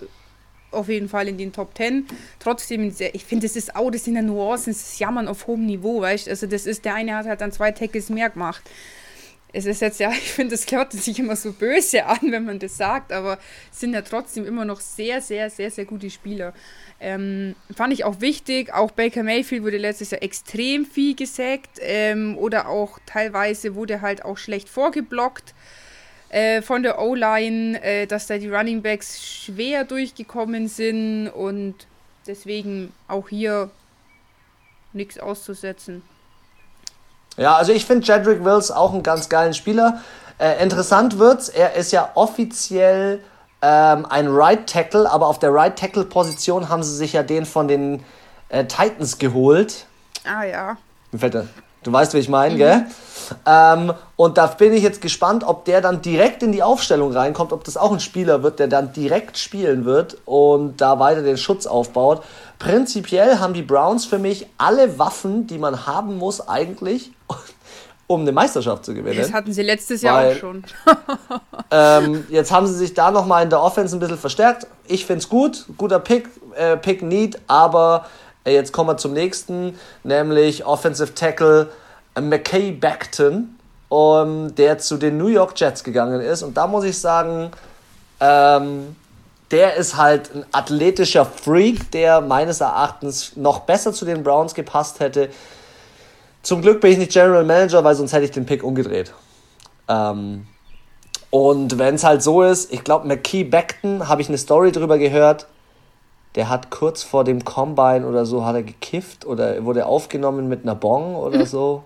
auf jeden Fall in den Top 10. Trotzdem, ich finde, das ist auch, das sind ja Nuancen, das ist Jammern auf hohem Niveau, weißt Also, das ist, der eine hat halt dann zwei Tackles mehr gemacht. Es ist jetzt ja, *laughs* ich finde, das hört sich immer so böse an, wenn man das sagt, aber es sind ja trotzdem immer noch sehr, sehr, sehr, sehr gute Spieler. Ähm, fand ich auch wichtig. Auch Baker Mayfield wurde letztes Jahr extrem viel gesackt ähm, oder auch teilweise wurde halt auch schlecht vorgeblockt äh, von der O-Line, äh, dass da die Running Backs schwer durchgekommen sind und deswegen auch hier nichts auszusetzen. Ja, also ich finde Jedrick Wills auch einen ganz geilen Spieler. Äh, interessant wird's, er ist ja offiziell ähm, ein Right Tackle, aber auf der Right Tackle Position haben sie sich ja den von den äh, Titans geholt. Ah ja. Mir fällt der, Du weißt, wie ich meine, mhm. gell? Ähm, und da bin ich jetzt gespannt, ob der dann direkt in die Aufstellung reinkommt, ob das auch ein Spieler wird, der dann direkt spielen wird und da weiter den Schutz aufbaut. Prinzipiell haben die Browns für mich alle Waffen, die man haben muss, eigentlich, um eine Meisterschaft zu gewinnen. Das hatten sie letztes Jahr Weil, auch schon. *laughs* *laughs* ähm, jetzt haben sie sich da nochmal in der Offense ein bisschen verstärkt. Ich finde es gut, guter Pick, äh, Pick Need, aber Jetzt kommen wir zum nächsten, nämlich Offensive Tackle McKay Beckton, um, der zu den New York Jets gegangen ist. Und da muss ich sagen, ähm, der ist halt ein athletischer Freak, der meines Erachtens noch besser zu den Browns gepasst hätte. Zum Glück bin ich nicht General Manager, weil sonst hätte ich den Pick umgedreht. Ähm, und wenn es halt so ist, ich glaube, McKee Beckton, habe ich eine Story drüber gehört, der hat kurz vor dem Combine oder so hat er gekifft oder wurde aufgenommen mit einer Bong oder mhm. so.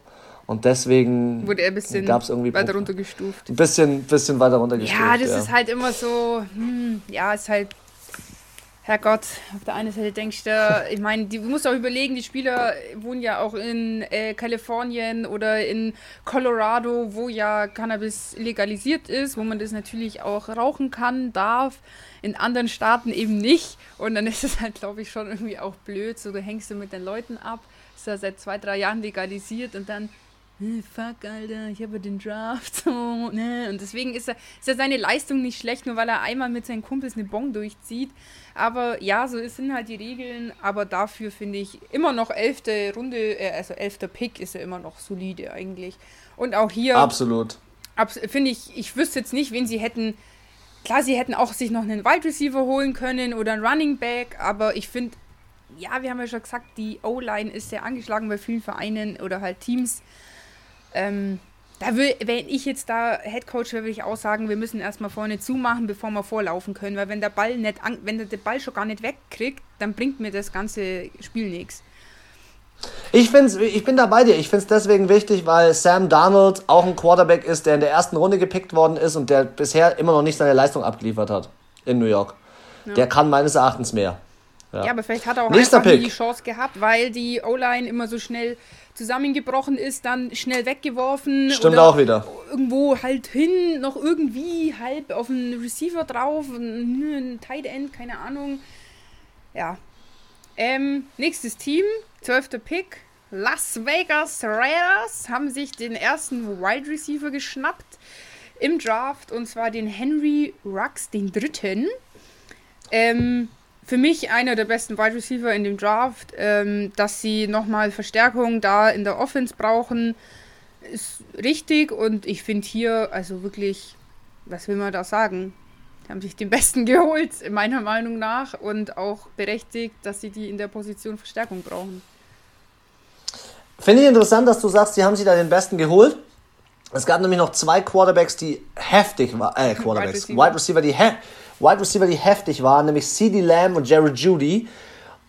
Und deswegen wurde er ein bisschen gab's irgendwie weiter runtergestuft. Ein bisschen, bisschen weiter runtergestuft. Ja, das ja. ist halt immer so, hm, ja, ist halt Herrgott, auf der einen Seite denkst du, *laughs* ich meine, du musst auch überlegen, die Spieler wohnen ja auch in äh, Kalifornien oder in Colorado, wo ja Cannabis legalisiert ist, wo man das natürlich auch rauchen kann, darf, in anderen Staaten eben nicht. Und dann ist es halt, glaube ich, schon irgendwie auch blöd, so du hängst du mit den Leuten ab, ist ja seit zwei, drei Jahren legalisiert und dann fuck, Alter, ich habe den Draft. *laughs* Ne? Und deswegen ist, er, ist er seine Leistung nicht schlecht, nur weil er einmal mit seinen Kumpels eine Bon durchzieht. Aber ja, so sind halt die Regeln. Aber dafür finde ich immer noch elfte Runde, äh, also elfter Pick ist er immer noch solide eigentlich. Und auch hier. Absolut. Abs finde ich, ich wüsste jetzt nicht, wen sie hätten. Klar, sie hätten auch sich noch einen Wide Receiver holen können oder einen Running Back, aber ich finde, ja, wir haben ja schon gesagt, die O-Line ist sehr angeschlagen bei vielen Vereinen oder halt Teams. Ähm, da will, wenn ich jetzt da Headcoach wäre, würde ich auch sagen, wir müssen erstmal vorne zumachen, bevor wir vorlaufen können. Weil wenn der Ball nicht an, wenn der Ball schon gar nicht wegkriegt, dann bringt mir das ganze Spiel nichts. Ich, find's, ich bin da bei dir. Ich finde es deswegen wichtig, weil Sam Darnold auch ein Quarterback ist, der in der ersten Runde gepickt worden ist und der bisher immer noch nicht seine Leistung abgeliefert hat in New York. Ja. Der kann meines Erachtens mehr. Ja, ja aber vielleicht hat er auch Nächster einfach Pick. die Chance gehabt, weil die O-Line immer so schnell zusammengebrochen ist, dann schnell weggeworfen. Stimmt auch wieder. Irgendwo halt hin, noch irgendwie halb auf einen Receiver drauf, ein Tight End, keine Ahnung. Ja. Ähm, nächstes Team, 12. Pick. Las Vegas Raiders haben sich den ersten Wide Receiver geschnappt im Draft und zwar den Henry Rux, den dritten. Ähm, für mich einer der besten Wide Receiver in dem Draft. Ähm, dass sie nochmal Verstärkung da in der Offense brauchen, ist richtig. Und ich finde hier, also wirklich, was will man da sagen? Die haben sich den Besten *laughs* geholt, meiner Meinung nach. Und auch berechtigt, dass sie die in der Position Verstärkung brauchen. Finde ich interessant, dass du sagst, die haben sich da den Besten geholt. Es gab nämlich noch zwei Quarterbacks, die heftig waren. Äh, *laughs* Quarterbacks. Wide Receiver, die, he Wide Receiver, die heftig waren, nämlich CD Lamb und Jared Judy.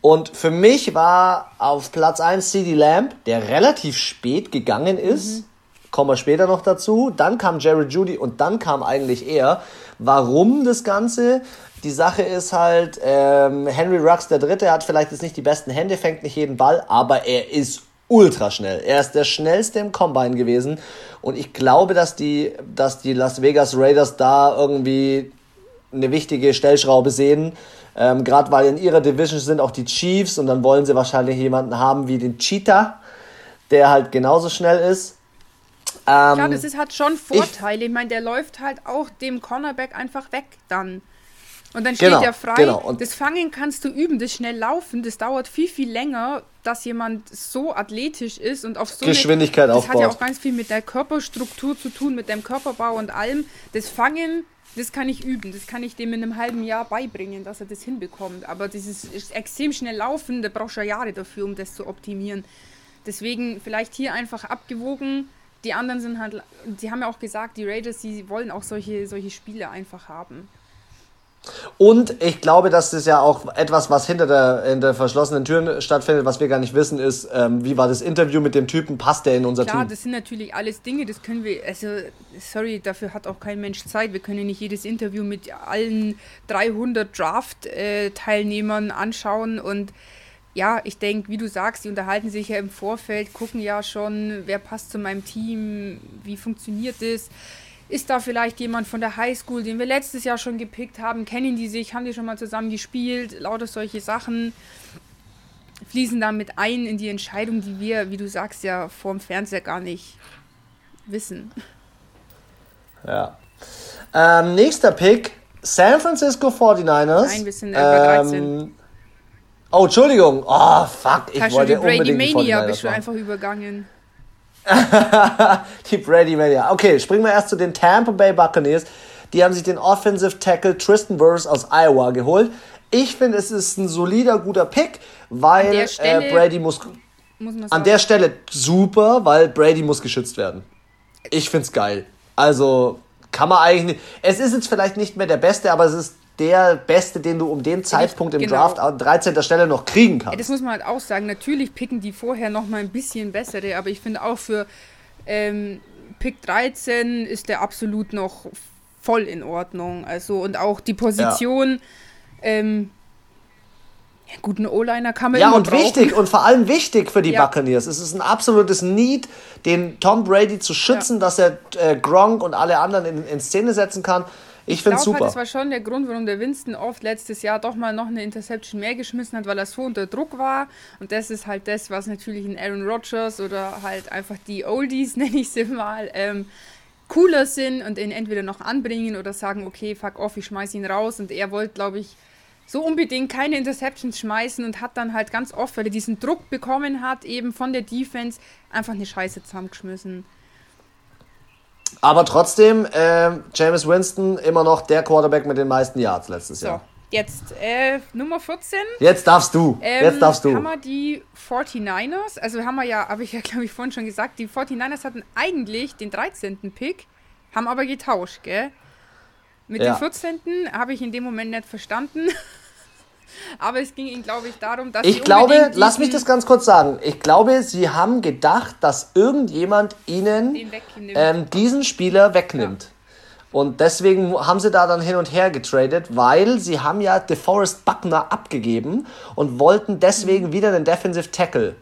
Und für mich war auf Platz 1 CD Lamb, der relativ spät gegangen ist. Mhm. Kommen wir später noch dazu. Dann kam Jared Judy und dann kam eigentlich er. Warum das Ganze? Die Sache ist halt, ähm, Henry Rux der Dritte hat vielleicht jetzt nicht die besten Hände, fängt nicht jeden Ball, aber er ist ultra schnell. Er ist der schnellste im Combine gewesen und ich glaube, dass die, dass die Las Vegas Raiders da irgendwie eine wichtige Stellschraube sehen. Ähm, Gerade weil in ihrer Division sind auch die Chiefs und dann wollen sie wahrscheinlich jemanden haben wie den Cheetah, der halt genauso schnell ist. Ähm, ja, das ist, hat schon Vorteile. Ich, ich meine, der läuft halt auch dem Cornerback einfach weg dann. Und dann steht genau, er frei. Genau. Und das Fangen kannst du üben, das schnell laufen, das dauert viel, viel länger, dass jemand so athletisch ist und auf so Geschwindigkeit eine, das aufbaut. Das hat ja auch ganz viel mit der Körperstruktur zu tun, mit dem Körperbau und allem. Das Fangen, das kann ich üben, das kann ich dem in einem halben Jahr beibringen, dass er das hinbekommt. Aber dieses extrem schnell Laufen, da brauchst du ja Jahre dafür, um das zu optimieren. Deswegen vielleicht hier einfach abgewogen. Die anderen sind halt, sie haben ja auch gesagt, die Raiders, sie wollen auch solche, solche Spiele einfach haben. Und ich glaube, dass das ja auch etwas, was hinter der, hinter verschlossenen Türen stattfindet, was wir gar nicht wissen, ist, ähm, wie war das Interview mit dem Typen, passt der in unser Klar, Team? das sind natürlich alles Dinge, das können wir, also, sorry, dafür hat auch kein Mensch Zeit. Wir können nicht jedes Interview mit allen 300 Draft-Teilnehmern anschauen und ja, ich denke, wie du sagst, die unterhalten sich ja im Vorfeld, gucken ja schon, wer passt zu meinem Team, wie funktioniert das ist da vielleicht jemand von der Highschool, den wir letztes Jahr schon gepickt haben? Kennen die sich? Haben die schon mal zusammen gespielt? Lauter solche Sachen fließen da mit ein in die Entscheidung, die wir, wie du sagst, ja vorm Fernseher gar nicht wissen. Ja. Ähm, nächster Pick: San Francisco 49ers. Nein, wir sind äh, bei 13. Ähm, oh, Entschuldigung. Oh, fuck. Ich Hast wollte du die Brady Mania bist du einfach übergangen. *laughs* die Brady Mania. Okay, springen wir erst zu den Tampa Bay Buccaneers. Die haben sich den Offensive Tackle Tristan Burrs aus Iowa geholt. Ich finde, es ist ein solider, guter Pick, weil äh, Stelle, äh, Brady muss. muss an der Stelle super, weil Brady muss geschützt werden. Ich finde es geil. Also kann man eigentlich nicht. Es ist jetzt vielleicht nicht mehr der Beste, aber es ist der Beste, den du um den Zeitpunkt im genau. Draft an 13. Stelle noch kriegen kannst. Das muss man halt auch sagen. Natürlich picken die vorher noch mal ein bisschen bessere, aber ich finde auch für ähm, Pick 13 ist der absolut noch voll in Ordnung. Also und auch die Position. Ja. Ähm, ja, guten O-Liner kann man Ja, und brauchen. wichtig und vor allem wichtig für die *laughs* ja. Buccaneers. Es ist ein absolutes Need, den Tom Brady zu schützen, ja. dass er äh, Gronk und alle anderen in, in Szene setzen kann. Ich, finde es super. Halt, das war schon der Grund, warum der Winston oft letztes Jahr doch mal noch eine Interception mehr geschmissen hat, weil er so unter Druck war. Und das ist halt das, was natürlich in Aaron Rodgers oder halt einfach die Oldies, *laughs* nenne ich sie mal, ähm, cooler sind und ihn entweder noch anbringen oder sagen, okay, fuck off, ich schmeiß ihn raus. Und er wollte, glaube ich, so unbedingt keine Interceptions schmeißen und hat dann halt ganz oft, weil er diesen Druck bekommen hat, eben von der Defense, einfach eine Scheiße zusammengeschmissen. Aber trotzdem, äh, James Winston immer noch der Quarterback mit den meisten Yards letztes so, Jahr. Jetzt äh, Nummer 14. Jetzt darfst du. Ähm, Jetzt darfst du. Haben wir die 49ers, also haben wir ja, habe ich ja *laughs* glaube ich vorhin schon gesagt, die 49ers hatten eigentlich den 13. Pick, haben aber getauscht, gell? Mit ja. dem 14. habe ich in dem Moment nicht verstanden. *laughs* Aber es ging ihnen, glaube ich, darum, dass ich glaube, lass mich das ganz kurz sagen. Ich glaube, sie haben gedacht, dass irgendjemand ihnen ähm, diesen Spieler wegnimmt. Ja. Und deswegen haben sie da dann hin und her getradet, weil sie haben ja DeForest Buckner abgegeben und wollten deswegen mhm. wieder den Defensive Tackle.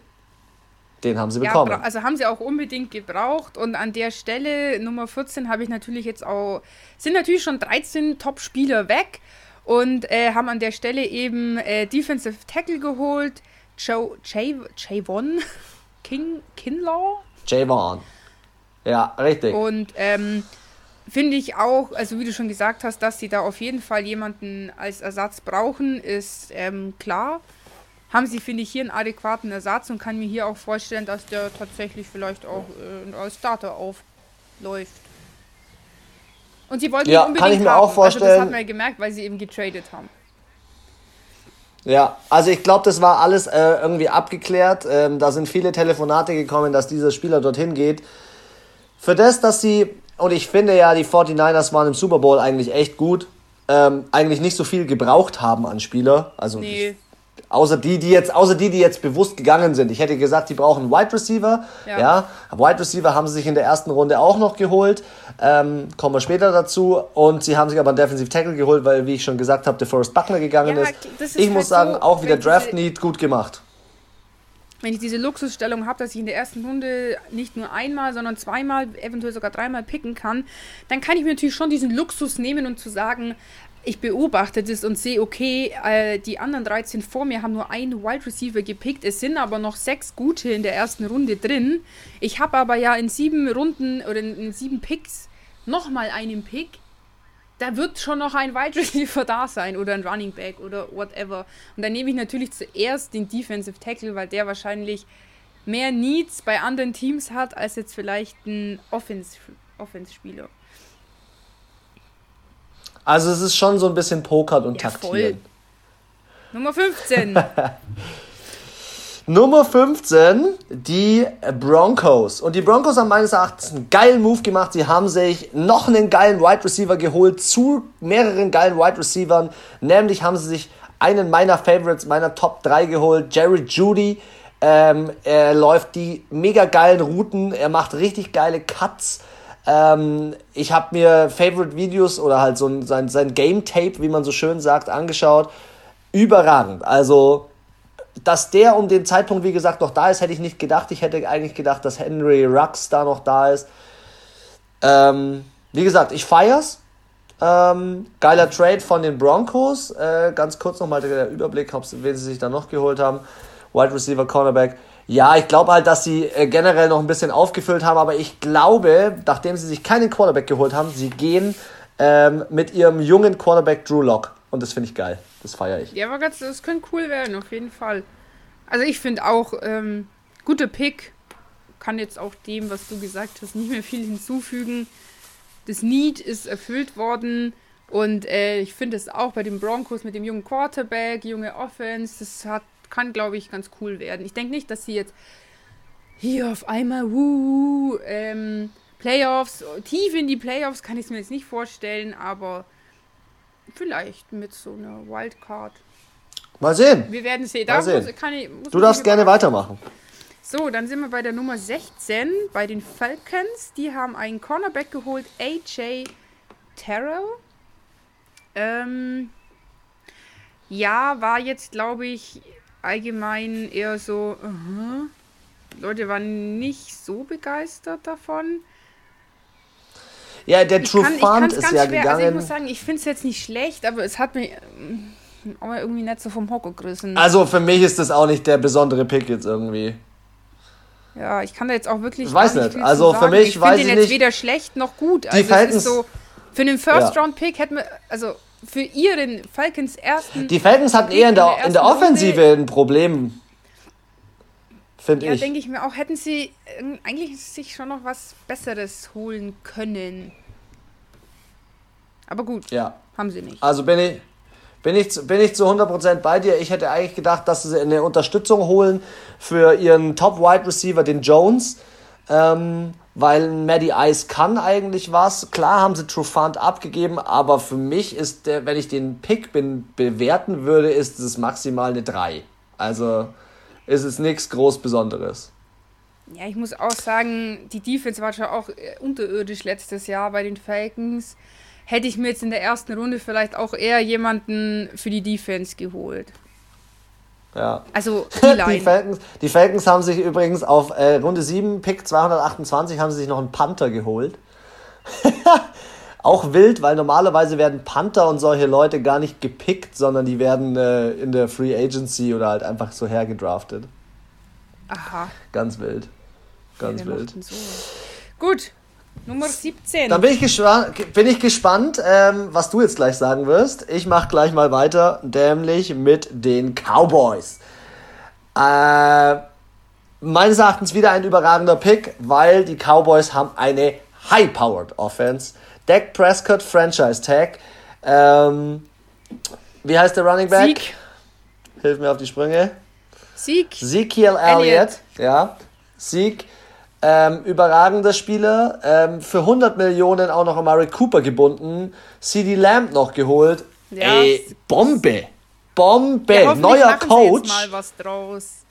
Den haben sie bekommen. Ja, also haben sie auch unbedingt gebraucht. Und an der Stelle, Nummer 14, habe ich natürlich jetzt auch, sind natürlich schon 13 Top-Spieler weg und äh, haben an der Stelle eben äh, Defensive Tackle geholt. Joe, Jay, Javon *laughs* King, Kinlaw? Javon. Ja, richtig. Und ähm, finde ich auch, also wie du schon gesagt hast, dass sie da auf jeden Fall jemanden als Ersatz brauchen, ist ähm, klar. Haben sie, finde ich, hier einen adäquaten Ersatz und kann mir hier auch vorstellen, dass der tatsächlich vielleicht auch äh, als Starter aufläuft. Und sie wollten ja, unbedingt kann ich mir haben. auch vorstellen. Also das hat man ja gemerkt, weil sie eben getradet haben. Ja, also ich glaube, das war alles äh, irgendwie abgeklärt. Ähm, da sind viele Telefonate gekommen, dass dieser Spieler dorthin geht. Für das, dass sie, und ich finde ja, die 49ers waren im Super Bowl eigentlich echt gut, ähm, eigentlich nicht so viel gebraucht haben an Spieler. Also nee. Außer die, die jetzt, außer die, die jetzt bewusst gegangen sind. Ich hätte gesagt, die brauchen Wide Receiver. Ja. ja. Wide Receiver haben sie sich in der ersten Runde auch noch geholt. Ähm, kommen wir später dazu. Und sie haben sich aber einen Defensive Tackle geholt, weil, wie ich schon gesagt habe, der Forrest Buckner gegangen ja, ist. ist. Ich halt muss sagen, so, auch wieder Draft Need gut gemacht. Wenn ich diese Luxusstellung habe, dass ich in der ersten Runde nicht nur einmal, sondern zweimal, eventuell sogar dreimal picken kann, dann kann ich mir natürlich schon diesen Luxus nehmen und zu sagen, ich beobachte das und sehe, okay, äh, die anderen 13 vor mir haben nur einen Wide Receiver gepickt. Es sind aber noch sechs gute in der ersten Runde drin. Ich habe aber ja in sieben Runden oder in, in sieben Picks nochmal einen Pick. Da wird schon noch ein Wide Receiver *laughs* da sein oder ein Running Back oder whatever. Und dann nehme ich natürlich zuerst den Defensive Tackle, weil der wahrscheinlich mehr Needs bei anderen Teams hat als jetzt vielleicht ein Offense-Spieler. Offense also es ist schon so ein bisschen Pokern und ja, Taktieren. Voll. Nummer 15. *laughs* Nummer 15, die Broncos. Und die Broncos haben meines Erachtens einen geilen Move gemacht. Sie haben sich noch einen geilen Wide Receiver geholt zu mehreren geilen Wide Receivern. Nämlich haben sie sich einen meiner Favorites, meiner Top 3 geholt, Jerry Judy. Ähm, er läuft die mega geilen Routen, er macht richtig geile Cuts. Ähm, ich habe mir Favorite Videos oder halt so ein, sein, sein Game Tape, wie man so schön sagt, angeschaut. Überragend. Also, dass der um den Zeitpunkt, wie gesagt, noch da ist, hätte ich nicht gedacht. Ich hätte eigentlich gedacht, dass Henry Rux da noch da ist. Ähm, wie gesagt, ich feier's. Ähm, geiler Trade von den Broncos. Äh, ganz kurz nochmal der Überblick, wen sie sich da noch geholt haben. Wide Receiver, Cornerback. Ja, ich glaube halt, dass sie äh, generell noch ein bisschen aufgefüllt haben, aber ich glaube, nachdem sie sich keinen Quarterback geholt haben, sie gehen ähm, mit ihrem jungen Quarterback Drew Lock. Und das finde ich geil. Das feiere ich. Ja, aber ganz, das könnte cool werden, auf jeden Fall. Also ich finde auch, ähm, guter Pick. Kann jetzt auch dem, was du gesagt hast, nicht mehr viel hinzufügen. Das Need ist erfüllt worden. Und äh, ich finde es auch bei den Broncos mit dem jungen Quarterback, junge Offense, das hat kann, glaube ich, ganz cool werden. Ich denke nicht, dass sie jetzt hier auf einmal, wuh, ähm, Playoffs, tief in die Playoffs kann ich es mir jetzt nicht vorstellen, aber vielleicht mit so einer Wildcard. Mal sehen. Wir werden sehen. Mal sehen. Ich, du darfst gerne weitermachen. So, dann sind wir bei der Nummer 16 bei den Falcons. Die haben einen Cornerback geholt, AJ Terrell. Ähm, ja, war jetzt, glaube ich, allgemein eher so, uh -huh. Leute waren nicht so begeistert davon. Ja, der True Fund ist ja schwer, gegangen. Also ich muss sagen, ich finde es jetzt nicht schlecht, aber es hat mich ähm, aber irgendwie nicht so vom Hocker gerissen. Also für mich ist das auch nicht der besondere Pick jetzt irgendwie. Ja, ich kann da jetzt auch wirklich. Ich weiß nicht. Also für mich ich weiß ich nicht. Ich finde den jetzt weder schlecht noch gut. Also die Falcons, so, für einen First Round Pick hätten wir, also für ihren Falcons ersten. Die Falcons hatten eher in der, in der Offensive Runde, ein Problem. Finde ja, ich. Ja, denke ich mir auch, hätten sie ähm, eigentlich sich schon noch was Besseres holen können. Aber gut, ja. haben sie nicht. Also bin ich, bin ich, bin ich zu 100% bei dir. Ich hätte eigentlich gedacht, dass sie eine Unterstützung holen für ihren Top-Wide Receiver, den Jones. Ähm, weil Maddie Ice kann eigentlich was. Klar haben sie Trufant abgegeben, aber für mich ist der, wenn ich den Pick bin, bewerten würde, ist es maximal eine 3. Also ist es nichts groß Besonderes. Ja, ich muss auch sagen, die Defense war schon auch äh, unterirdisch letztes Jahr bei den Falcons. Hätte ich mir jetzt in der ersten Runde vielleicht auch eher jemanden für die Defense geholt. Ja. Also *laughs* die Falcons, die Falcons haben sich übrigens auf äh, Runde 7, Pick 228, haben sie sich noch einen Panther geholt. *laughs* Auch wild, weil normalerweise werden Panther und solche Leute gar nicht gepickt, sondern die werden äh, in der Free Agency oder halt einfach so hergedraftet. Aha. Ganz wild. Ganz ja, wild. So. Gut, Nummer 17. Dann bin ich, bin ich gespannt, ähm, was du jetzt gleich sagen wirst. Ich mache gleich mal weiter, nämlich mit den Cowboys. Äh, meines Erachtens wieder ein überragender Pick, weil die Cowboys haben eine High-Powered Offense. Dak Prescott Franchise Tag. Ähm, wie heißt der Running Back? Sieg. hilf mir auf die Sprünge. Sieg. Ezekiel Elliott, ja. Sieg. Ähm, überragender Spieler. Ähm, für 100 Millionen auch noch Amari Cooper gebunden. CD Lamb noch geholt. Ja. Ey, Bombe. Bombe. Ja, Neuer Coach. mal was draus.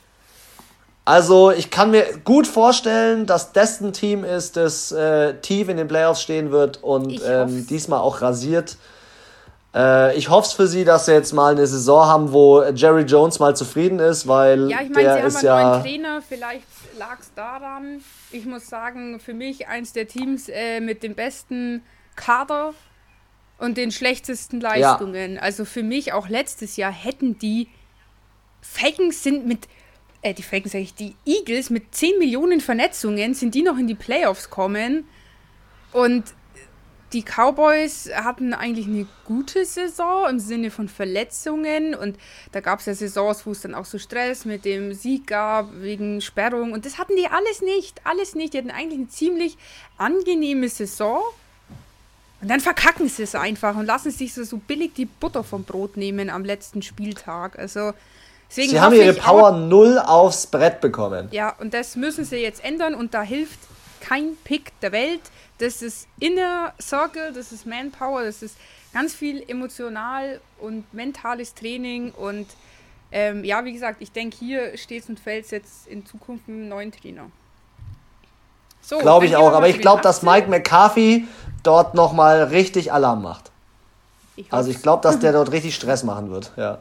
Also ich kann mir gut vorstellen, dass das ein Team ist, das äh, tief in den Playoffs stehen wird und ähm, diesmal auch rasiert. Äh, ich hoffe es für sie, dass sie jetzt mal eine Saison haben, wo Jerry Jones mal zufrieden ist, weil ja, ich mein, der sie ist haben einen neuen Trainer, vielleicht lag es daran. Ich muss sagen, für mich eins der Teams äh, mit dem besten Kader und den schlechtesten Leistungen. Ja. Also für mich auch letztes Jahr hätten die Falcons sind mit äh, die Falcons sage ich, die Eagles mit 10 Millionen Vernetzungen sind die noch in die Playoffs kommen und die Cowboys hatten eigentlich eine gute Saison im Sinne von Verletzungen und da gab es ja Saisons, wo es dann auch so Stress mit dem Sieg gab wegen Sperrung und das hatten die alles nicht, alles nicht. Die hatten eigentlich eine ziemlich angenehme Saison und dann verkacken sie es einfach und lassen sich so, so billig die Butter vom Brot nehmen am letzten Spieltag. Also Deswegen sie haben ihre Power null aufs Brett bekommen. Ja, und das müssen sie jetzt ändern und da hilft kein Pick der Welt. Das ist Inner Circle, das ist Manpower, das ist ganz viel emotional und mentales Training und ähm, ja, wie gesagt, ich denke, hier steht und fällt jetzt in Zukunft mit einem neuen Trainer. So, glaube ich auch, aber ich glaube, dass Mike McCarthy dort nochmal richtig Alarm macht. Ich also ich glaube, dass der *laughs* dort richtig Stress machen wird, ja.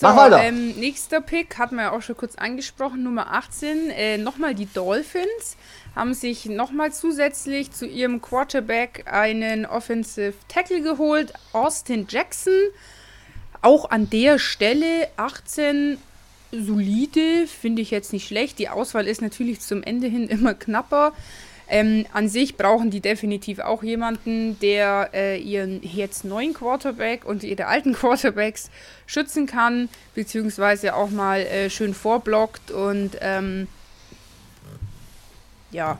So, Mach weiter. Ähm, nächster Pick hatten wir ja auch schon kurz angesprochen, Nummer 18. Äh, nochmal die Dolphins haben sich nochmal zusätzlich zu ihrem Quarterback einen Offensive Tackle geholt, Austin Jackson. Auch an der Stelle 18 solide, finde ich jetzt nicht schlecht. Die Auswahl ist natürlich zum Ende hin immer knapper. Ähm, an sich brauchen die definitiv auch jemanden, der äh, ihren jetzt neuen Quarterback und ihre alten *laughs* Quarterbacks schützen kann, beziehungsweise auch mal äh, schön vorblockt und ähm, ja,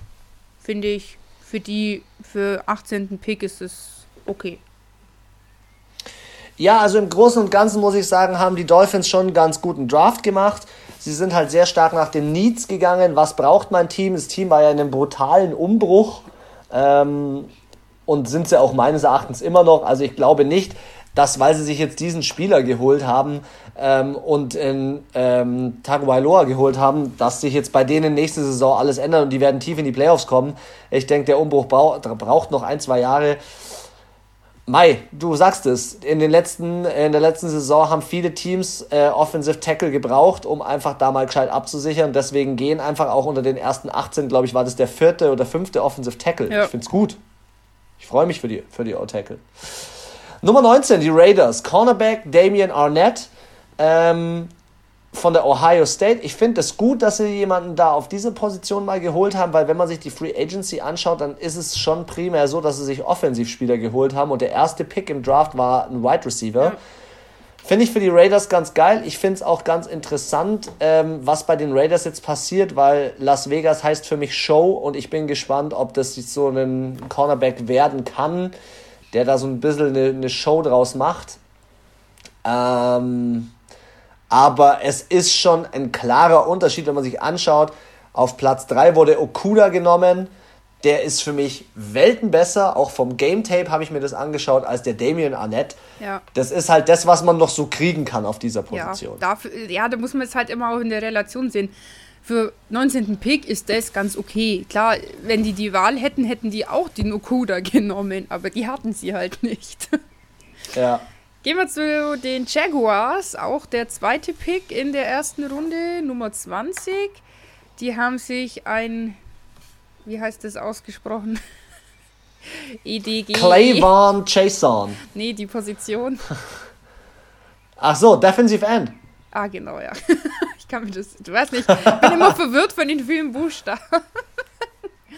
finde ich, für die, für 18. Pick ist es okay. Ja, also im Großen und Ganzen muss ich sagen, haben die Dolphins schon einen ganz guten Draft gemacht. Sie sind halt sehr stark nach den Needs gegangen. Was braucht mein Team? Das Team war ja in einem brutalen Umbruch ähm, und sind sie auch meines Erachtens immer noch. Also ich glaube nicht, dass, weil sie sich jetzt diesen Spieler geholt haben ähm, und in ähm, Tagovailoa geholt haben, dass sich jetzt bei denen nächste Saison alles ändert und die werden tief in die Playoffs kommen. Ich denke, der Umbruch braucht noch ein, zwei Jahre. Mai, du sagst es, in, den letzten, in der letzten Saison haben viele Teams äh, Offensive Tackle gebraucht, um einfach da mal gescheit abzusichern. Deswegen gehen einfach auch unter den ersten 18, glaube ich, war das der vierte oder fünfte Offensive Tackle. Ja. Ich finde es gut. Ich freue mich für die, für die O-Tackle. Nummer 19, die Raiders. Cornerback Damian Arnett. Ähm, von der Ohio State. Ich finde es gut, dass sie jemanden da auf diese Position mal geholt haben, weil wenn man sich die Free Agency anschaut, dann ist es schon primär so, dass sie sich Offensivspieler geholt haben und der erste Pick im Draft war ein Wide Receiver. Ja. Finde ich für die Raiders ganz geil. Ich finde es auch ganz interessant, ähm, was bei den Raiders jetzt passiert, weil Las Vegas heißt für mich Show und ich bin gespannt, ob das so ein Cornerback werden kann, der da so ein bisschen eine, eine Show draus macht. Ähm, aber es ist schon ein klarer Unterschied, wenn man sich anschaut. Auf Platz 3 wurde Okuda genommen. Der ist für mich Welten besser. Auch vom Game Tape habe ich mir das angeschaut als der Damien Arnett. Ja. Das ist halt das, was man noch so kriegen kann auf dieser Position. Ja, dafür, ja da muss man es halt immer auch in der Relation sehen. Für 19. Pick ist das ganz okay. Klar, wenn die die Wahl hätten, hätten die auch den Okuda genommen, aber die hatten sie halt nicht. Ja. *laughs* Gehen wir zu den Jaguars, auch der zweite Pick in der ersten Runde, Nummer 20. Die haben sich ein, wie heißt das ausgesprochen? *laughs* EDG. Clayvon Chason. Nee, die Position. Ach so, Defensive End. Ah, genau, ja. *laughs* Ich kann mir das, du weißt nicht, ich bin immer verwirrt von den vielen Buchstaben.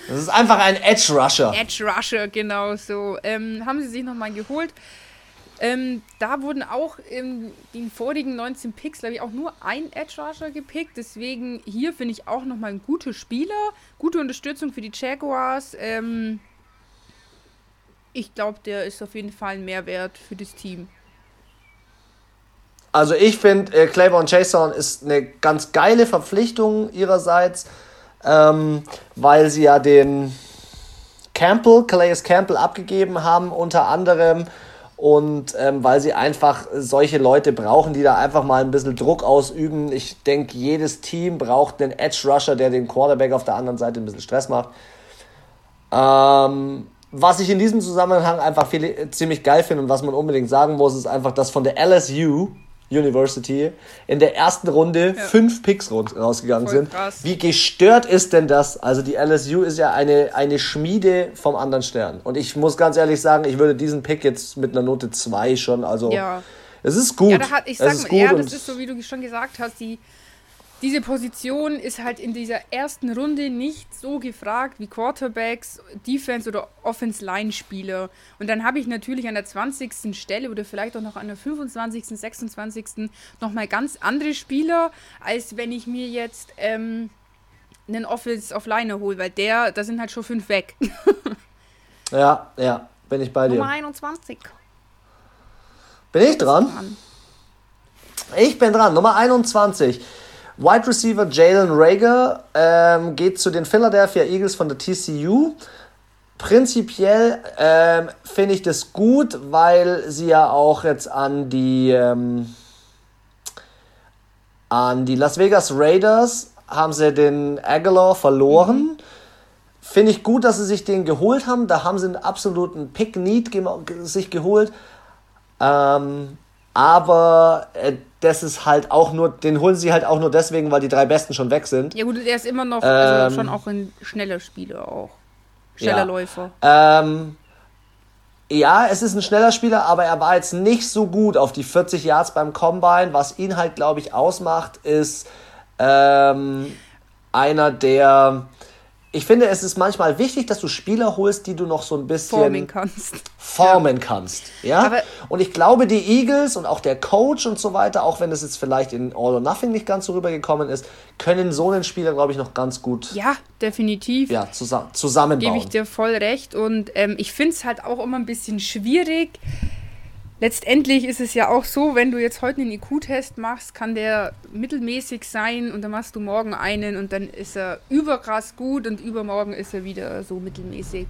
Das ist einfach ein Edge Rusher. Edge Rusher, genau so. Ähm, haben sie sich nochmal geholt. Ähm, da wurden auch in den vorigen 19 Picks, glaube ich, auch nur ein Edge Rusher gepickt. Deswegen hier finde ich auch nochmal ein guter Spieler. Gute Unterstützung für die Jaguars. Ähm, ich glaube, der ist auf jeden Fall ein Mehrwert für das Team. Also ich finde, äh, Claiborne Chason ist eine ganz geile Verpflichtung ihrerseits, ähm, weil sie ja den Campbell, Calais Campbell abgegeben haben, unter anderem. Und ähm, weil sie einfach solche Leute brauchen, die da einfach mal ein bisschen Druck ausüben. Ich denke, jedes Team braucht einen Edge Rusher, der den Quarterback auf der anderen Seite ein bisschen Stress macht. Ähm, was ich in diesem Zusammenhang einfach viel, ziemlich geil finde und was man unbedingt sagen muss, ist einfach, dass von der LSU University in der ersten Runde ja. fünf Picks rausgegangen Voll sind. Krass. Wie gestört ist denn das? Also die LSU ist ja eine, eine Schmiede vom anderen Stern. Und ich muss ganz ehrlich sagen, ich würde diesen Pick jetzt mit einer Note 2 schon, also ja. es ist gut. Ja, da hat, ich sag mal, ja, das ist so, wie du schon gesagt hast, die diese Position ist halt in dieser ersten Runde nicht so gefragt wie Quarterbacks, Defense oder Offense-Line-Spieler. Und dann habe ich natürlich an der 20. Stelle oder vielleicht auch noch an der 25., 26. nochmal ganz andere Spieler, als wenn ich mir jetzt ähm, einen Offense auf Line hole, weil der, da sind halt schon fünf weg. *laughs* ja, ja, bin ich bei dir. Nummer 21. Bin ich dran? Ich bin dran, Nummer 21. Wide Receiver Jalen Rager ähm, geht zu den Philadelphia Eagles von der TCU. Prinzipiell ähm, finde ich das gut, weil sie ja auch jetzt an die, ähm, an die Las Vegas Raiders haben sie den Aguilar verloren. Mhm. Finde ich gut, dass sie sich den geholt haben. Da haben sie einen absoluten Pick-Need sich geholt. Ähm, aber äh, das ist halt auch nur, den holen sie halt auch nur deswegen, weil die drei Besten schon weg sind. Ja gut, der ist immer noch, also ähm, also schon auch ein schneller Spieler auch. Schneller ja. Läufer. Ähm, ja, es ist ein schneller Spieler, aber er war jetzt nicht so gut auf die 40 Yards beim Combine. Was ihn halt, glaube ich, ausmacht, ist ähm, einer, der ich finde, es ist manchmal wichtig, dass du Spieler holst, die du noch so ein bisschen formen kannst. Formen ja. kannst. Ja. Aber und ich glaube, die Eagles und auch der Coach und so weiter, auch wenn es jetzt vielleicht in All or Nothing nicht ganz so rübergekommen ist, können so einen Spieler, glaube ich, noch ganz gut. Ja, definitiv. Ja, zusammen, zusammenbauen. Gebe ich dir voll recht. Und ähm, ich finde es halt auch immer ein bisschen schwierig letztendlich ist es ja auch so, wenn du jetzt heute einen IQ-Test machst, kann der mittelmäßig sein und dann machst du morgen einen und dann ist er überkrass gut und übermorgen ist er wieder so mittelmäßig.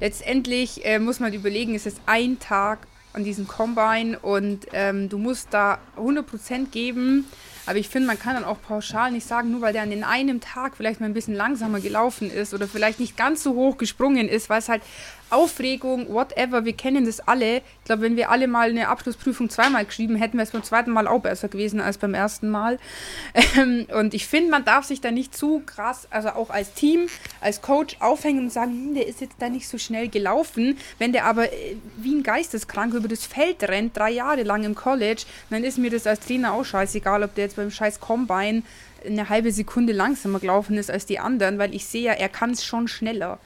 Letztendlich äh, muss man überlegen, es ist ein Tag an diesem Combine und ähm, du musst da 100% geben. Aber ich finde, man kann dann auch pauschal nicht sagen, nur weil der an den einem Tag vielleicht mal ein bisschen langsamer gelaufen ist oder vielleicht nicht ganz so hoch gesprungen ist, weil es halt Aufregung, whatever, wir kennen das alle. Ich glaube, wenn wir alle mal eine Abschlussprüfung zweimal geschrieben hätten, wäre es beim zweiten Mal auch besser gewesen als beim ersten Mal. *laughs* Ähm, und ich finde, man darf sich da nicht zu krass, also auch als Team, als Coach aufhängen und sagen, hm, der ist jetzt da nicht so schnell gelaufen. Wenn der aber äh, wie ein Geisteskrank über das Feld rennt, drei Jahre lang im College, dann ist mir das als Trainer auch scheißegal, ob der jetzt beim scheiß Combine eine halbe Sekunde langsamer gelaufen ist als die anderen, weil ich sehe ja, er kann es schon schneller.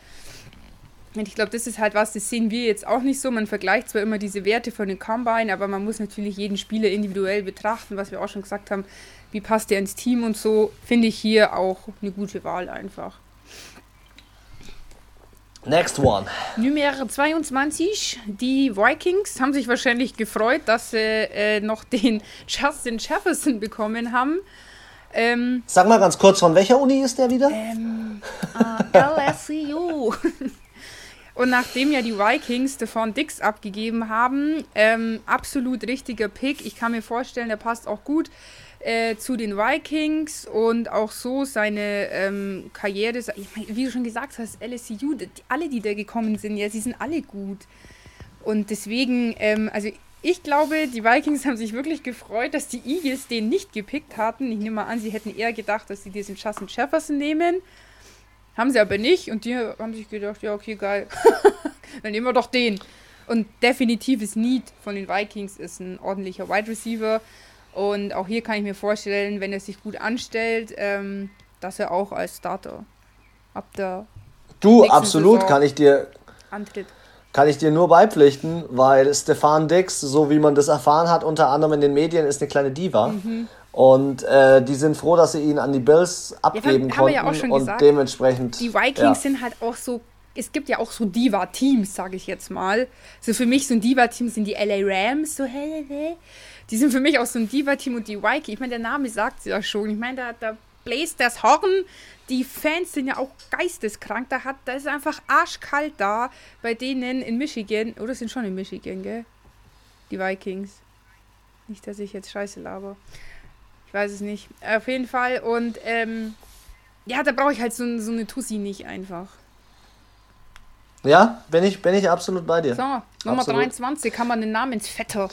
Und ich glaube, das ist halt was, das sehen wir jetzt auch nicht so. Man vergleicht zwar immer diese Werte von den Combine, aber man muss natürlich jeden Spieler individuell betrachten, was wir auch schon gesagt haben. Wie passt der ins Team und so, finde ich hier auch eine gute Wahl einfach. Next one. Nummer 22. Die Vikings haben sich wahrscheinlich gefreut, dass sie äh, noch den *laughs* Justin Jefferson bekommen haben. Ähm, Sag mal ganz kurz, von welcher Uni ist der wieder? Ähm, äh, *laughs* LSU. *laughs* Und nachdem ja die Vikings Stefan Dix abgegeben haben, ähm, absolut richtiger Pick. Ich kann mir vorstellen, der passt auch gut äh, zu den Vikings und auch so seine ähm, Karriere. Wie du schon gesagt hast, LSU, die, alle, die da gekommen sind, ja, sie sind alle gut. Und deswegen, ähm, also ich glaube, die Vikings haben sich wirklich gefreut, dass die Eagles den nicht gepickt hatten. Ich nehme mal an, sie hätten eher gedacht, dass sie diesen Justin Jefferson nehmen. Haben sie aber nicht und die haben sich gedacht, ja, okay, geil. *laughs* Dann nehmen wir doch den. Und definitives Need von den Vikings ist ein ordentlicher Wide Receiver. Und auch hier kann ich mir vorstellen, wenn er sich gut anstellt, ähm, dass er auch als Starter ab der. Du, absolut, Saison kann ich dir. Antritt. Kann ich dir nur beipflichten, weil Stefan Dix, so wie man das erfahren hat, unter anderem in den Medien, ist eine kleine Diva. Mhm. Und äh, die sind froh, dass sie ihn an die Bills abgeben ja, konnten. Ja auch schon und gesagt, dementsprechend. Die Vikings ja. sind halt auch so es gibt ja auch so Diva-Teams, sage ich jetzt mal. So für mich so ein Diva-Team sind die LA Rams, so hey, hey. Die sind für mich auch so ein Diva-Team und die Waikiki. Ich meine, der Name sagt es ja schon. Ich meine, da, da bläst das Horn. Die Fans sind ja auch geisteskrank. Da, hat, da ist einfach arschkalt da bei denen in Michigan. Oder sind schon in Michigan, gell? Die Vikings. Nicht, dass ich jetzt Scheiße laber. Ich weiß es nicht. Auf jeden Fall. Und ähm, ja, da brauche ich halt so, so eine Tussi nicht einfach. Ja, bin ich, bin ich absolut bei dir. So, Nummer absolut. 23 haben wir einen Namensvetter.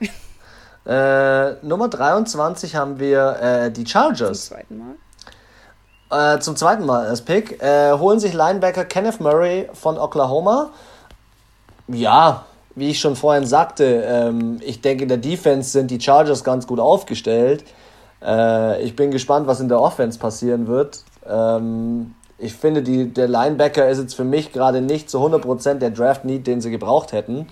*laughs* äh, Nummer 23 haben wir äh, die Chargers. Zum zweiten Mal. Äh, zum zweiten Mal das Pick. Äh, holen sich Linebacker Kenneth Murray von Oklahoma. Ja, wie ich schon vorhin sagte, ähm, ich denke, in der Defense sind die Chargers ganz gut aufgestellt. Äh, ich bin gespannt, was in der Offense passieren wird. Ähm, ich finde, die, der Linebacker ist jetzt für mich gerade nicht zu 100% der Draft-Need, den sie gebraucht hätten.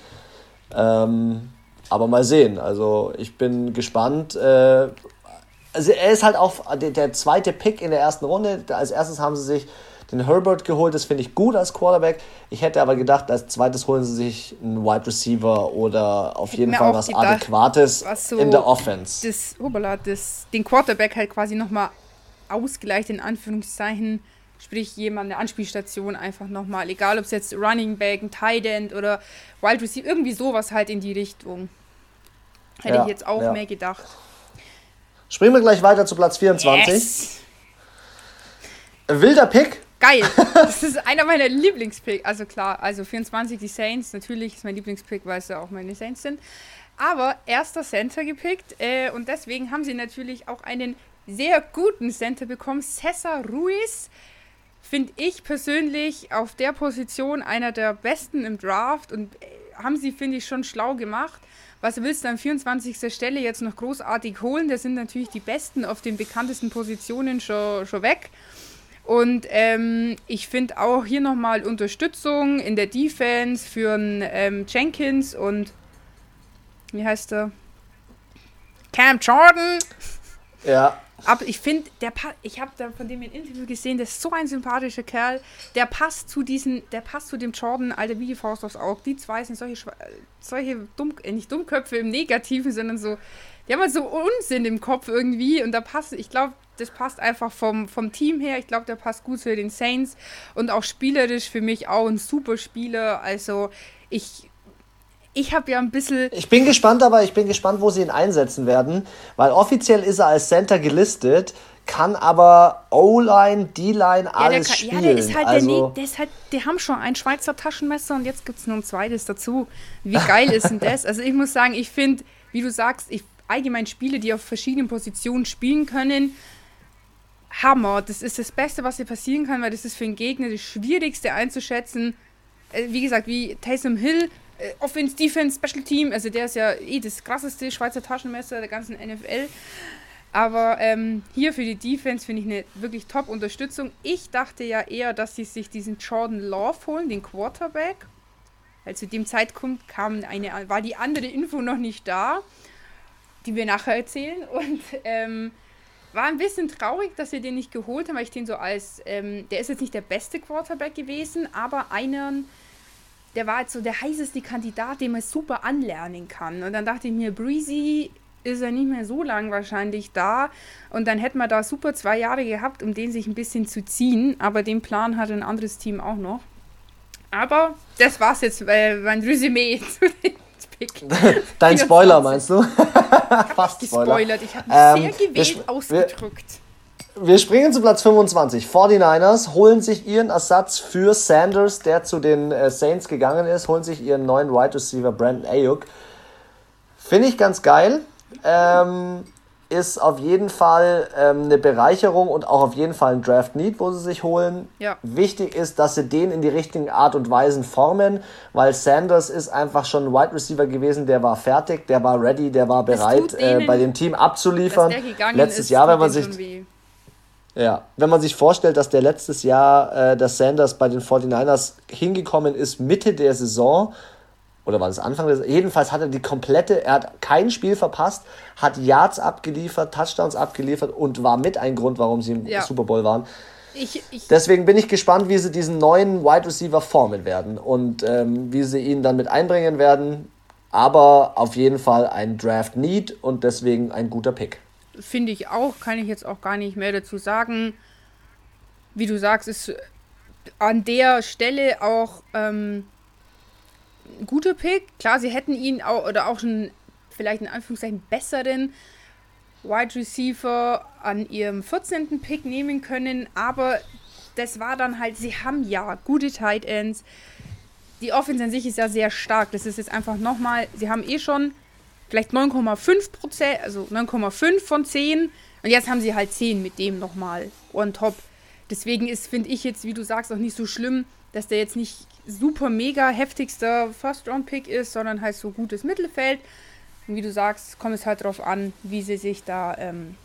Ähm, aber mal sehen. Also ich bin gespannt. Äh, also er ist halt auch der, der zweite Pick in der ersten Runde. Als erstes haben sie sich den Herbert geholt. Das finde ich gut als Quarterback. Ich hätte aber gedacht, als zweites holen sie sich einen Wide Receiver oder auf jeden Fall was gedacht, Adäquates was so in der Offense. Das, hoppala, das, den Quarterback halt quasi nochmal ausgleicht, in Anführungszeichen. Sprich, jemand, eine Anspielstation einfach nochmal, egal ob es jetzt Running Back, ein Tight End oder Wild Receiver, irgendwie sowas halt in die Richtung. Hätte ja, ich jetzt auch ja. mehr gedacht. Springen wir gleich weiter zu Platz 24. Yes. Wilder Pick. Geil. Das ist einer meiner Lieblingspicks. Also klar, also 24 die Saints. Natürlich ist mein Lieblingspick, weil es ja auch meine Saints sind. Aber erster Center gepickt. Äh, und deswegen haben sie natürlich auch einen sehr guten Center bekommen. Cesar Ruiz. Finde ich persönlich auf der Position einer der besten im Draft. Und äh, haben sie, finde ich, schon schlau gemacht. Was willst du an 24. Stelle jetzt noch großartig holen? Da sind natürlich die Besten auf den bekanntesten Positionen schon, schon weg. Und ähm, ich finde auch hier nochmal Unterstützung in der Defense für ähm, Jenkins und wie heißt er? Cam Jordan. Ja. Aber ich finde, der ich habe da von dem ein Interview gesehen, der ist so ein sympathischer Kerl. Der passt zu diesen, der passt zu dem Jordan, alter wie die Faust aufs Auge. Die zwei sind solche, solche Dumm, äh, nicht Dummköpfe im Negativen, sondern so, die haben halt so Unsinn im Kopf irgendwie und da passt, ich glaube, das passt einfach vom, vom Team her. Ich glaube, der passt gut zu den Saints und auch spielerisch für mich auch ein super Spieler. Also ich ich habe ja ein bisschen. Ich bin gespannt, aber ich bin gespannt, wo sie ihn einsetzen werden, weil offiziell ist er als Center gelistet, kann aber O-Line, D-Line, alles kann, spielen. Ja, der ist halt also, der, der ist halt, die haben schon ein Schweizer Taschenmesser und jetzt gibt es noch ein zweites dazu. Wie geil ist denn das? Also ich muss sagen, ich finde, wie du sagst, ich allgemein Spiele, die auf verschiedenen Positionen spielen können, Hammer. Das ist das Beste, was dir passieren kann, weil das ist für einen Gegner das Schwierigste einzuschätzen. Äh, wie gesagt, wie Taysom Hill, äh, Offense, Defense, Special Team, also der ist ja eh das krasseste Schweizer Taschenmesser der ganzen NFL. Aber ähm, hier für die Defense finde ich eine wirklich Top-Unterstützung. Ich dachte ja eher, dass sie sich diesen Jordan Love holen, den Quarterback. Weil zu dem Zeitpunkt kam eine, war die andere Info noch nicht da, die wir nachher erzählen. *laughs* Und ähm, war ein bisschen traurig, dass wir den nicht geholt haben, weil ich den so als, ähm, der ist jetzt nicht der beste Quarterback gewesen, aber einen, der war jetzt so der heißeste Kandidat, den man super anlernen kann. Und dann dachte ich mir, Breezy ist er nicht mehr so lang wahrscheinlich da. Und dann hätten wir da super zwei Jahre gehabt, um den sich ein bisschen zu ziehen. Aber den Plan hat ein anderes Team auch noch. Aber das war's jetzt, äh, mein Resümee *laughs* zu den Pick. *laughs* Dein Spoiler meinst du? *laughs* Fast gespoilert. Ich habe mich ähm, sehr gewählt ausgedrückt. Wir, wir springen zu Platz 25. 49ers holen sich ihren Ersatz für Sanders, der zu den äh, Saints gegangen ist, holen sich ihren neuen Wide Receiver Brandon Ayuk. Finde ich ganz geil. Ähm, ist auf jeden Fall ähm, eine Bereicherung und auch auf jeden Fall ein Draft Need, wo sie sich holen. Ja. Wichtig ist, dass sie den in die richtigen Art und Weisen formen, weil Sanders ist einfach schon ein Wide Receiver gewesen, der war fertig, der war ready, der war bereit, äh, bei dem Team abzuliefern. Letztes ist, Jahr, wenn man sich. Ja, wenn man sich vorstellt, dass der letztes Jahr äh, dass Sanders bei den 49ers hingekommen ist, Mitte der Saison, oder war das Anfang des, jedenfalls hat er die komplette, er hat kein Spiel verpasst, hat Yards abgeliefert, Touchdowns abgeliefert und war mit ein Grund, warum sie im ja. Super Bowl waren. Ich, ich, Deswegen bin ich gespannt, wie sie diesen neuen Wide Receiver formen werden und ähm, wie sie ihn dann mit einbringen werden. Aber auf jeden Fall ein Draft Need und deswegen ein guter Pick. Finde ich auch, kann ich jetzt auch gar nicht mehr dazu sagen. Wie du sagst, ist an der Stelle auch ähm, guter Pick. Klar, sie hätten ihn auch oder auch schon vielleicht in Anführungszeichen besseren Wide Receiver an ihrem 14. Pick nehmen können, aber das war dann halt, sie haben ja gute Tight Ends. Die Offense an sich ist ja sehr stark. Das ist jetzt einfach nochmal, sie haben eh schon vielleicht 9,5 Prozent, also 9,5 von 10 und jetzt haben sie halt 10 mit dem nochmal on top. Deswegen ist, finde ich jetzt, wie du sagst, auch nicht so schlimm, dass der jetzt nicht super mega heftigster First-Round-Pick ist, sondern halt so gutes Mittelfeld. Und wie du sagst, kommt es halt darauf an, wie sie sich da ähm,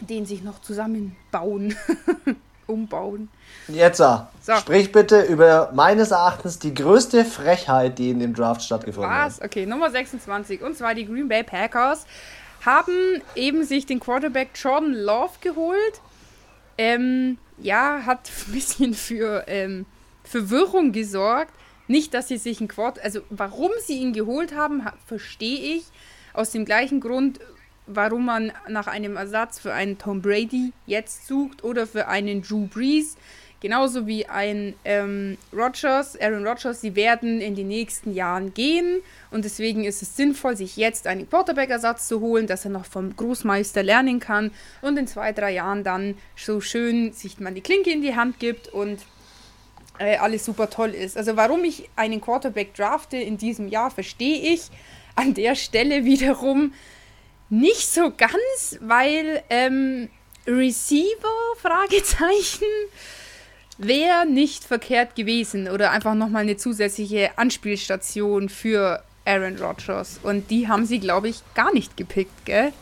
den sich noch zusammenbauen, *laughs* umbauen. Jetzt, so. sprich bitte über meines Erachtens die größte Frechheit, die in dem Draft stattgefunden hat. Was? Okay, Nummer 26. Und zwar die Green Bay Packers haben eben sich den Quarterback Jordan Love geholt. Ähm, ja, hat *laughs* ein bisschen für ähm, Verwirrung gesorgt. Nicht, dass sie sich ein Quad, also warum sie ihn geholt haben, verstehe ich. Aus dem gleichen Grund, warum man nach einem Ersatz für einen Tom Brady jetzt sucht oder für einen Drew Brees. Genauso wie ein ähm, Rodgers, Aaron Rodgers, sie werden in den nächsten Jahren gehen und deswegen ist es sinnvoll, sich jetzt einen Quarterback-Ersatz zu holen, dass er noch vom Großmeister lernen kann und in zwei, drei Jahren dann so schön sich mal die Klinke in die Hand gibt und äh, alles super toll ist. Also warum ich einen Quarterback drafte in diesem Jahr, verstehe ich an der Stelle wiederum nicht so ganz, weil ähm, Receiver, Fragezeichen, wäre nicht verkehrt gewesen oder einfach nochmal eine zusätzliche Anspielstation für Aaron Rodgers. Und die haben sie, glaube ich, gar nicht gepickt, gell?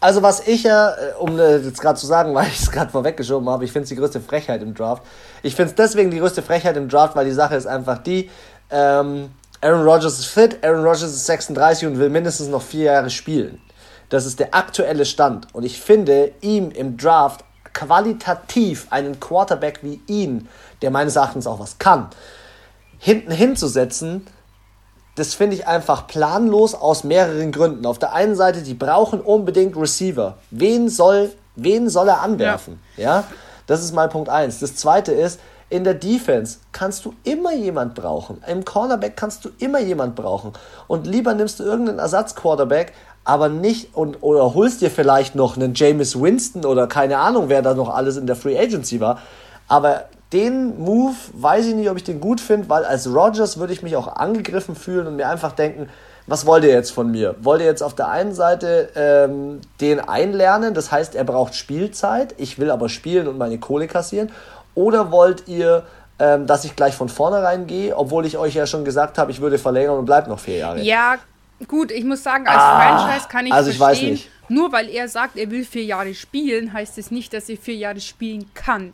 Also was ich ja, äh, um äh, jetzt gerade zu sagen, *laughs* weil ich es gerade vorweggeschoben habe, ich finde es die größte Frechheit im Draft. Ich finde es deswegen die größte Frechheit im Draft, weil die Sache ist einfach die, ähm, Aaron Rodgers ist fit, Aaron Rodgers ist 36 und will mindestens noch vier Jahre spielen. Das ist der aktuelle Stand. Und ich finde, ihm im Draft qualitativ einen Quarterback wie ihn, der meines Erachtens auch was kann, hinten hinzusetzen, das finde ich einfach planlos aus mehreren Gründen. Auf der einen Seite, die brauchen unbedingt Receiver. Wen soll, wen soll er anwerfen? Ja. ja? Das ist mal Punkt 1. Das zweite ist, in der Defense kannst du immer jemand brauchen. Im Cornerback kannst du immer jemand brauchen. Und lieber nimmst du irgendeinen Ersatzquarterback, aber nicht und oder holst dir vielleicht noch einen Jameis Winston oder keine Ahnung, wer da noch alles in der Free Agency war. Aber den Move weiß ich nicht, ob ich den gut finde, weil als Rogers würde ich mich auch angegriffen fühlen und mir einfach denken, was wollt ihr jetzt von mir? Wollt ihr jetzt auf der einen Seite ähm, den einlernen, das heißt, er braucht Spielzeit, ich will aber spielen und meine Kohle kassieren? Oder wollt ihr, ähm, dass ich gleich von vornherein gehe, obwohl ich euch ja schon gesagt habe, ich würde verlängern und bleibt noch vier Jahre? Ja, Gut, ich muss sagen, als ah, Franchise kann ich also ich verstehen, weiß nicht. nur weil er sagt, er will vier Jahre spielen, heißt es nicht, dass er vier Jahre spielen kann.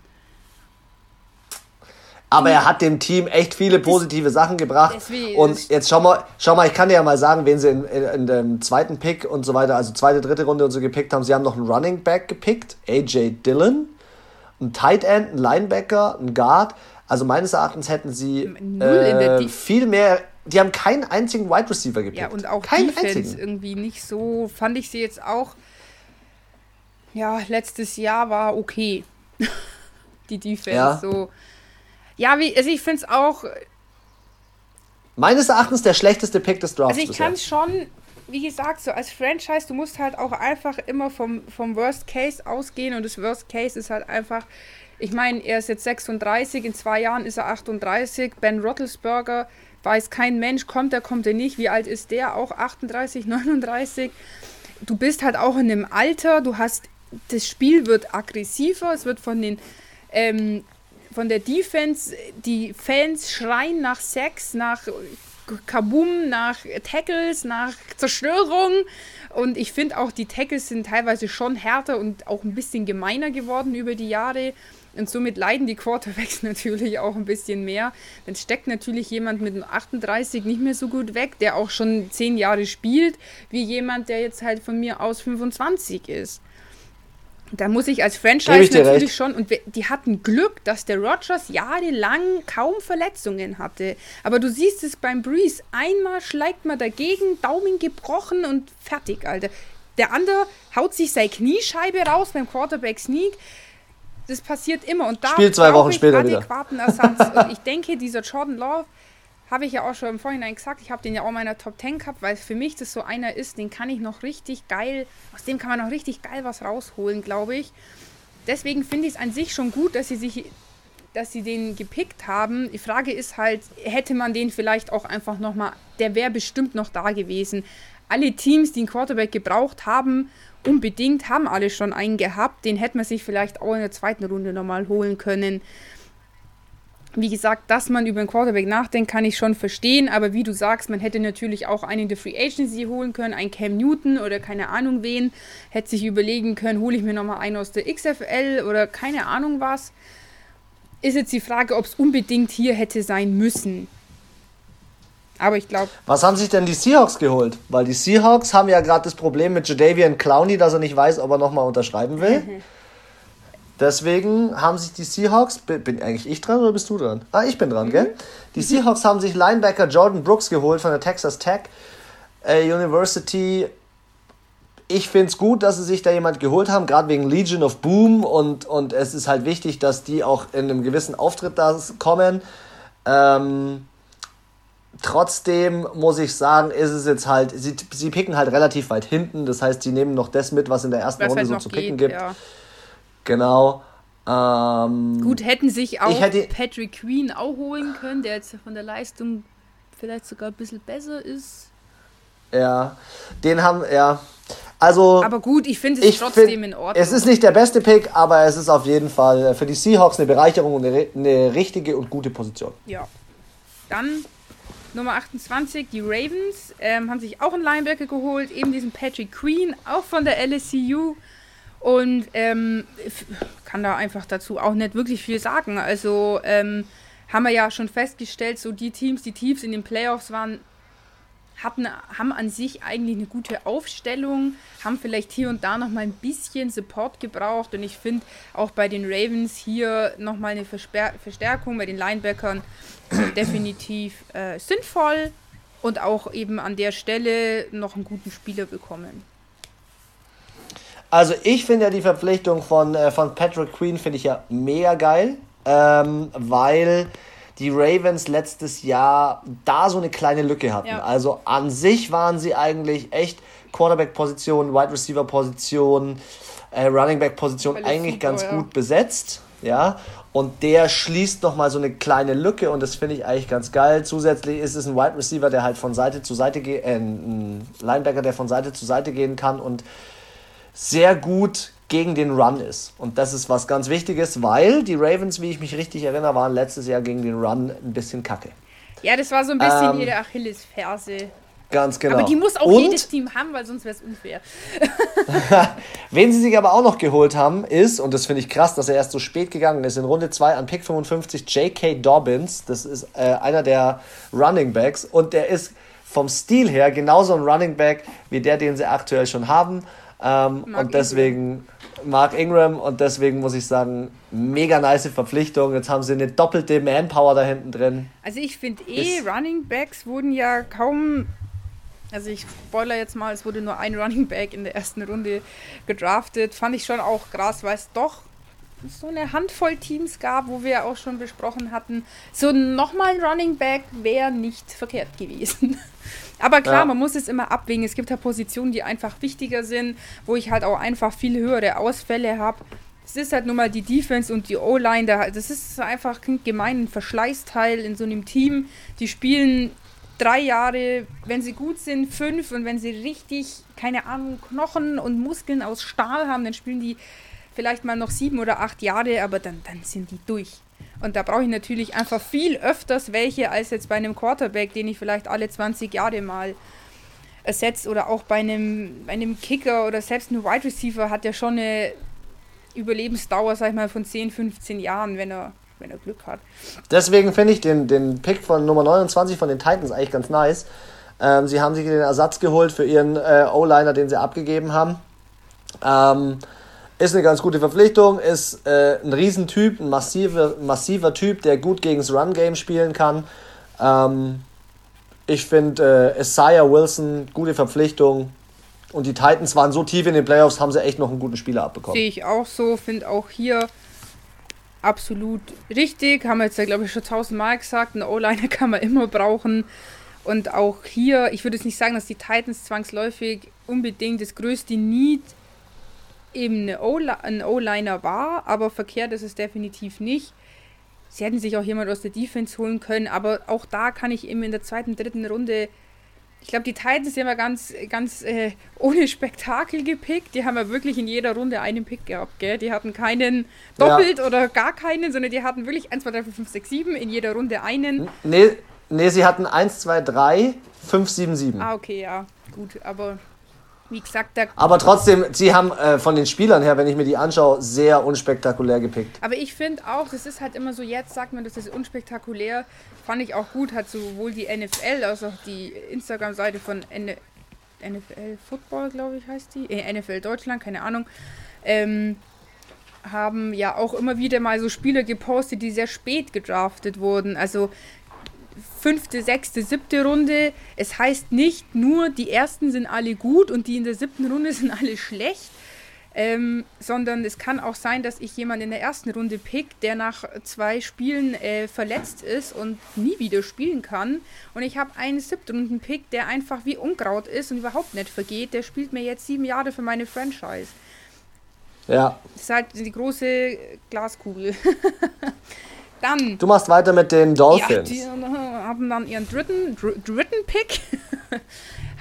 Aber er hat dem Team echt viele positive Sachen gebracht. Und jetzt schau mal, schau mal, ich kann dir ja mal sagen, wen sie in, in, in, dem zweiten Pick und so weiter, also zweite, dritte Runde und so gepickt haben. Sie haben noch einen Running Back gepickt, AJ Dillon, einen Tight End, einen Linebacker, einen Guard. Also meines Erachtens hätten sie äh, viel mehr die haben keinen einzigen Wide Receiver gepickt. Ja, und auch keinen Defense einzigen. irgendwie nicht so, fand ich sie jetzt auch, ja, letztes Jahr war okay. *laughs* die Defense ja. so. Ja, wie, also ich finde es auch. Meines Erachtens der schlechteste Pick des Drafts. Also ich kann schon, wie gesagt, so als Franchise, du musst halt auch einfach immer vom, vom Worst Case ausgehen und das Worst Case ist halt einfach, ich meine, er ist jetzt 36, in zwei Jahren ist er 38, Ben Roethlisberger weiß kein Mensch, kommt er, kommt er nicht, wie alt ist der, auch 38, 39. *laughs* Du bist halt auch in einem Alter, du hast, das Spiel wird aggressiver, es wird von den, ähm, von der Defense, die Fans schreien nach Sex, nach Kabum, nach Tackles, nach Zerstörung. Und ich finde auch, die Tackles sind teilweise schon härter und auch ein bisschen gemeiner geworden über die Jahre. Und somit leiden die Quarterbacks *laughs* natürlich auch ein bisschen mehr. Dann steckt natürlich jemand mit 38 nicht mehr so gut weg, der auch schon 10 Jahre spielt, wie jemand, der jetzt halt von mir aus 25 ist. Da muss ich als Franchise ich natürlich recht. schon, und die hatten Glück, dass der Rogers jahrelang kaum Verletzungen hatte. Aber du siehst es beim Breeze, einmal schlägt man dagegen, Daumen gebrochen und fertig, Alter. Der andere haut sich seine Kniescheibe raus beim Quarterback Sneak. Das passiert immer und da Spiel zwei Wochen später adäquaten wieder. Ersatz. und ich denke, dieser Jordan Love habe ich ja auch schon im Vorhinein gesagt, ich habe den ja auch in meiner Top 10 gehabt, weil für mich das so einer ist, den kann ich noch richtig geil, aus dem kann man noch richtig geil was rausholen, glaube ich. Deswegen finde ich es an sich schon gut, dass sie sich dass sie den gepickt haben. Die Frage ist halt, hätte man den vielleicht auch einfach nochmal, der wäre bestimmt noch da gewesen. Alle Teams, die einen Quarterback gebraucht haben, unbedingt, haben alle schon einen gehabt. Den hätte man sich vielleicht auch in der zweiten Runde nochmal holen können wie gesagt, dass man über einen Quarterback nachdenkt, kann ich schon verstehen, aber wie du sagst, man hätte natürlich auch einen in der Free Agency holen können, einen Cam Newton oder keine Ahnung wen, hätte sich überlegen können, hole ich mir nochmal einen aus der XFL oder keine Ahnung was. Ist jetzt die Frage, ob es unbedingt hier hätte sein müssen. Aber ich glaube. Was haben sich denn die Seahawks geholt? Weil die Seahawks haben ja gerade das Problem mit Jadavian Clowney, dass er nicht weiß, ob er nochmal unterschreiben will. *laughs* Deswegen haben sich die Seahawks, bin eigentlich ich dran oder bist du dran? Ah, ich bin dran, mhm. gell? Die. Seahawks haben sich Linebacker Jordan Brooks geholt von der Texas Tech äh, University. Ich finde es gut, dass sie sich da jemand geholt haben, gerade wegen Legion of Boom und, und es ist halt wichtig, dass die auch in einem gewissen Auftritt da kommen. Ähm, trotzdem muss ich sagen, ist es jetzt halt, sie, sie picken halt relativ weit hinten, das heißt, sie nehmen noch das mit, was in der ersten was Runde halt so zu picken geht, gibt. Ja. Genau. Ähm, Gut, hätten sich auch hätte, Patrick Queen auch holen können, der jetzt von der Leistung vielleicht sogar ein bisschen besser ist. Ja, den haben, ja. Also, aber gut, ich finde es trotzdem find, in Ordnung. Es ist nicht der beste Pick, aber es ist auf jeden Fall für die Seahawks eine Bereicherung und eine, eine richtige und gute Position. Ja. Dann Nummer 28, die Ravens, ähm, haben sich auch einen Linebacker geholt, eben diesen Patrick Queen, auch von der LSCU. Und ähm, kann da einfach dazu auch nicht wirklich viel sagen. Also ähm, haben wir ja schon festgestellt, so die Teams, die tief in den Playoffs waren, hatten, haben an sich eigentlich eine gute Aufstellung, haben vielleicht hier und da nochmal ein bisschen Support gebraucht. Und ich finde auch bei den Ravens hier nochmal eine Versper Verstärkung bei den Linebackern definitiv äh, sinnvoll und auch eben an der Stelle noch einen guten Spieler bekommen. Also ich finde ja die Verpflichtung von, äh, von Patrick Queen finde ich ja mega geil, ähm, weil die Ravens letztes Jahr da so eine kleine Lücke hatten. Ja. Also an sich waren sie eigentlich echt Quarterback-Position, Wide Receiver-Position, äh, Running Back-Position eigentlich super, ganz ja. gut besetzt. Ja, und der schließt nochmal so eine kleine Lücke und das finde ich eigentlich ganz geil. Zusätzlich ist es ein Wide Receiver, der halt von Seite zu Seite geht, äh, ein Linebacker, der von Seite zu Seite gehen kann und sehr gut gegen den Run ist. Und das ist was ganz Wichtiges, weil die Ravens, wie ich mich richtig erinnere, waren letztes Jahr gegen den Run ein bisschen kacke. Ja, das war so ein bisschen ähm, ihre Achillesferse. Ganz genau. Aber die muss auch Und, jedes Team haben, weil sonst wäre es unfair. *laughs* Wen sie sich aber auch noch geholt haben, ist, und das finde ich krass, dass er erst so spät gegangen ist, in Runde 2 an Pick 55 J.K. Dobbins. Das ist äh, einer der Running Backs. Und der ist vom Stil her genauso ein Running Back wie der, den sie aktuell schon haben. Ähm, und deswegen. Mark Ingram und deswegen muss ich sagen, mega nice Verpflichtung. Jetzt haben sie eine doppelte Manpower da hinten drin. Also ich finde eh, Ist Running Backs wurden ja kaum, also ich spoiler jetzt mal, es wurde nur ein Running Back in der ersten Runde gedraftet. Fand ich schon auch krass, weil es doch so eine Handvoll Teams gab, wo wir auch schon besprochen hatten, so nochmal ein Running Back wäre nicht verkehrt gewesen. *laughs* Aber klar, ja. man muss es immer abwägen. Es gibt ja Positionen, die einfach wichtiger sind, wo ich halt auch einfach viel höhere Ausfälle habe. Es ist halt nun mal die Defense und die O-Line. Das ist einfach gemein ein Verschleißteil in so einem Team. Die spielen drei Jahre, wenn sie gut sind, fünf. Und wenn sie richtig, keine Ahnung, Knochen und Muskeln aus Stahl haben, dann spielen die vielleicht mal noch sieben oder acht Jahre, aber dann, dann sind die durch. Und da brauche ich natürlich einfach viel öfters welche als jetzt bei einem Quarterback, den ich vielleicht alle 20 Jahre mal ersetzt oder auch bei einem, bei einem Kicker oder selbst ein Wide Receiver hat ja schon eine Überlebensdauer, sag ich mal, von 10, 15 Jahren, wenn er, wenn er Glück hat. Deswegen finde ich den, den Pick von Nummer 29 von den Titans eigentlich ganz nice. Ähm, sie haben sich den Ersatz geholt für ihren äh, O-Liner, den sie abgegeben haben. Ähm, Ist eine ganz gute Verpflichtung, ist äh, ein Riesentyp, ein massiver, massiver Typ, der gut gegen das Run-Game spielen kann. Ähm, ich finde äh, Isaiah Wilson, gute Verpflichtung. Und die Titans waren so tief in den Playoffs, haben sie echt noch einen guten Spieler abbekommen. Sehe ich auch so, finde auch hier absolut richtig. Haben wir jetzt glaube ich, schon tausendmal gesagt. Einen O-Liner kann man immer brauchen. Und auch hier, ich würde jetzt nicht sagen, dass die Titans zwangsläufig unbedingt das größte Need eben ein O-Liner war, aber verkehrt ist es definitiv nicht. Sie hätten sich auch jemand aus der Defense holen können, aber auch da kann ich eben in der zweiten, dritten Runde. Ich glaube, die Titans haben ja ganz, ganz äh, ohne Spektakel gepickt. Die haben ja wirklich in jeder Runde einen Pick gehabt, gell? Die hatten keinen doppelt ja. oder gar keinen, sondern die hatten wirklich 1, 2, 3, 4, 5, 6, 7 in jeder Runde einen. Nee, nee sie hatten 1, 2, 3, 5, 7, 7. Ah, okay, ja. Gut, aber wie gesagt, da Aber trotzdem, sie haben äh, von den Spielern her, wenn ich mir die anschaue, sehr unspektakulär gepickt. Aber ich finde auch, das ist halt immer so, jetzt sagt man, das ist unspektakulär. Fand ich auch gut, hat sowohl die NFL als auch die Instagram-Seite von N NFL Football, glaube ich, heißt die. Äh, NFL Deutschland, keine Ahnung. Ähm, haben ja auch immer wieder mal so Spieler gepostet, die sehr spät gedraftet wurden. Also fünfte, sechste, siebte Runde. Es heißt nicht nur, die ersten sind alle gut und die in der siebten Runde *laughs* sind alle schlecht. Ähm, sondern es kann auch sein, dass ich jemanden in der ersten Runde pick, der nach zwei Spielen äh, verletzt ist und nie wieder spielen kann. Und ich habe einen Siebtrunden-Pick, der einfach wie Unkraut ist und überhaupt nicht vergeht. Der spielt mir jetzt sieben Jahre für meine Franchise. Ja. Das ist halt die große Glaskugel. *laughs* Dann. Du machst weiter mit den Dolphins. Ja, die haben dann ihren dritten, dritten Pick, *laughs*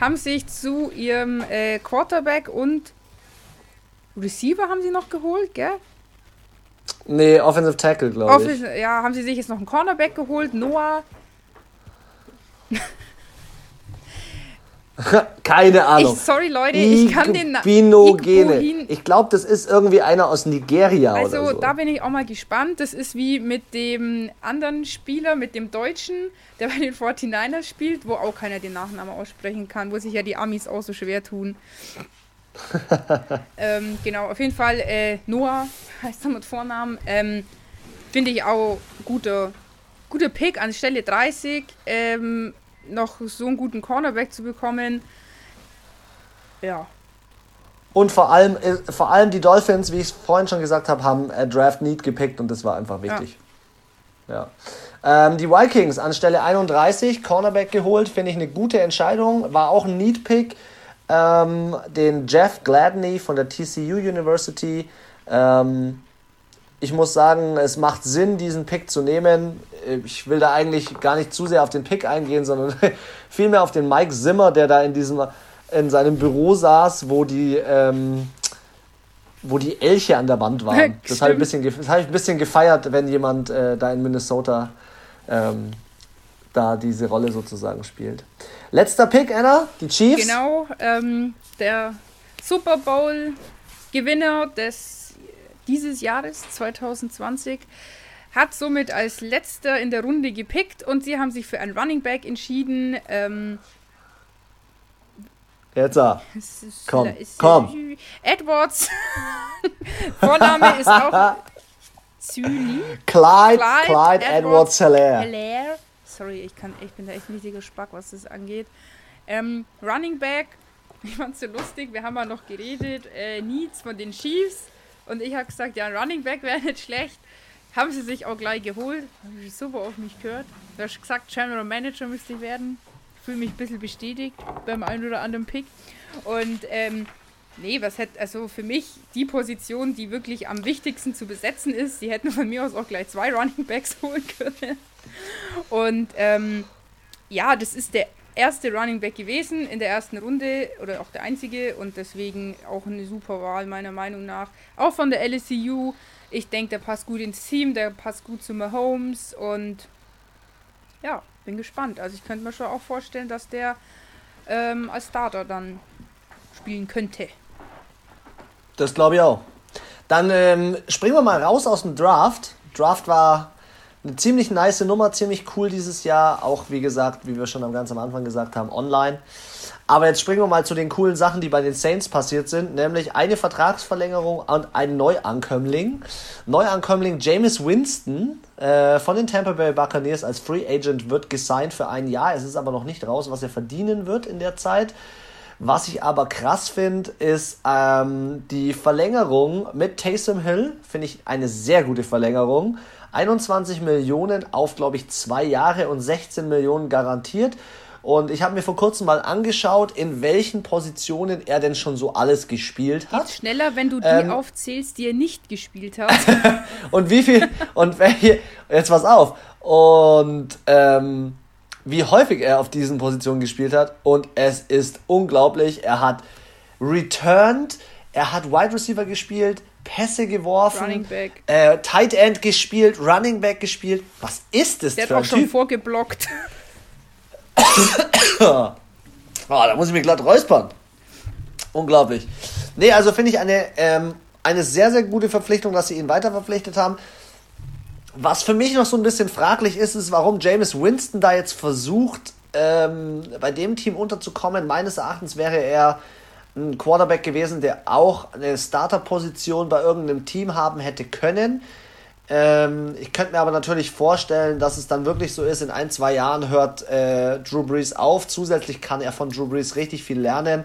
haben sich zu ihrem äh, Quarterback und Receiver haben sie noch geholt, gell? Nee, Offensive Tackle, glaube ich. Ja, haben sie sich jetzt noch einen Cornerback geholt, Noah. *laughs* Keine Ahnung. Ich, sorry Leute, ich kann den Binogene. Ich glaube, das ist irgendwie einer aus Nigeria also, oder so. Also da bin ich auch mal gespannt. Das ist wie mit dem anderen Spieler, mit dem Deutschen, der bei den 49ers spielt, wo auch keiner den Nachnamen aussprechen kann, wo sich ja die Amis auch so schwer tun. *laughs* ähm, genau, auf jeden Fall äh, Noah heißt er mit Vornamen. Ähm, Finde ich auch guter, guter Pick an Stelle 30. Ähm, noch so einen guten Cornerback zu bekommen. Ja. Und vor allem, äh, vor allem die Dolphins, wie ich es vorhin schon gesagt habe, haben äh, Draft Need gepickt und das war einfach wichtig. Ja. ja. Ähm, die Vikings an Stelle 31, Cornerback geholt, finde ich eine gute Entscheidung. War auch ein Need-Pick. Ähm, den Jeff Gladney von der TCU University. Ähm, ich muss sagen, es macht Sinn, diesen Pick zu nehmen. Ich will da eigentlich gar nicht zu sehr auf den Pick eingehen, sondern *laughs* vielmehr auf den Mike Zimmer, der da in diesem in seinem Büro saß, wo die ähm, wo die Elche an der Wand waren. *laughs* Das habe ich, ein bisschen, hab ich ein bisschen gefeiert, wenn jemand äh, da in Minnesota ähm, da diese Rolle sozusagen spielt. Letzter Pick, Anna, die Chiefs. Genau, ähm, der Super Bowl Gewinner des dieses Jahres 2020 hat somit als letzter in der Runde gepickt und sie haben sich für einen Running Back entschieden. Ähm, Jetzt ah. Komm, komm. Edwards. *laughs* Vorname ist auch Züli. Clyde, Clyde, Clyde Edwards Hilaire. Sorry, ich, kann, ich bin da echt ein richtiger Spack, was das angeht. Ähm, Running Back. *laughs* Ich fand's so lustig. Wir haben ja noch geredet. Äh, Needs von den Chiefs. Und ich habe gesagt, ja, ein Running Back wäre nicht schlecht. Haben sie sich auch gleich geholt. Habe ich super auf mich gehört. Du hast gesagt, General Manager müsste ich werden. Ich fühle mich ein bisschen bestätigt beim einen oder anderen Pick. Und ähm, nee, was hätte, also für mich die Position, die wirklich am wichtigsten zu besetzen ist, die hätten von mir aus auch gleich zwei Running Backs *laughs* holen können. Und ähm, ja, das ist der erste Running Back gewesen in der ersten Runde oder auch der einzige und deswegen auch eine super Wahl meiner Meinung nach. Auch von der LSU. Ich denke, der passt gut ins Team, der passt gut zu Mahomes und ja, bin gespannt. Also ich könnte mir schon auch vorstellen, dass der ähm, als Starter dann spielen könnte. Das glaube ich auch. Dann ähm, springen wir mal raus aus dem Draft. Draft war eine ziemlich nice Nummer, ziemlich cool dieses Jahr. Auch wie gesagt, wie wir schon ganz am Anfang gesagt haben, online. Aber jetzt springen wir mal zu den coolen Sachen, die bei den Saints passiert sind, nämlich eine Vertragsverlängerung und ein Neuankömmling. Neuankömmling James Winston äh, von den Tampa Bay Buccaneers als Free Agent wird gesigned für ein Jahr. Es ist aber noch nicht raus, was er verdienen wird in der Zeit. Was ich aber krass finde, ist ähm, die Verlängerung mit Taysom Hill. Finde ich eine sehr gute Verlängerung. 21 Millionen auf, glaube ich, zwei Jahre und 16 Millionen garantiert. Und ich habe mir vor kurzem mal angeschaut, in welchen Positionen er denn schon so alles gespielt hat. Geht schneller, wenn du die ähm, aufzählst, die er nicht gespielt hat. *laughs* und wie viel, und welche, jetzt pass auf, und ähm, wie häufig er auf diesen Positionen gespielt hat. Und es ist unglaublich. Er hat returned, er hat Wide Receiver gespielt, Pässe geworfen, Running Back. Äh, Tight End gespielt, Running Back gespielt. Was ist das Der für hat auch schon vorgeblockt. oh, *coughs* da muss ich mich glatt räuspern. Unglaublich. Nee, also finde ich eine, ähm, eine sehr, sehr gute Verpflichtung, dass sie ihn weiter verpflichtet haben. Was für mich noch so ein bisschen fraglich ist, ist, warum James Winston da jetzt versucht, ähm, bei dem Team unterzukommen. Meines Erachtens wäre er ein Quarterback gewesen, der auch eine Starterposition bei irgendeinem Team haben hätte können. Ähm, ich könnte mir aber natürlich vorstellen, dass es dann wirklich so ist, in ein, zwei Jahren hört äh, Drew Brees auf. Zusätzlich kann er von Drew Brees richtig viel lernen.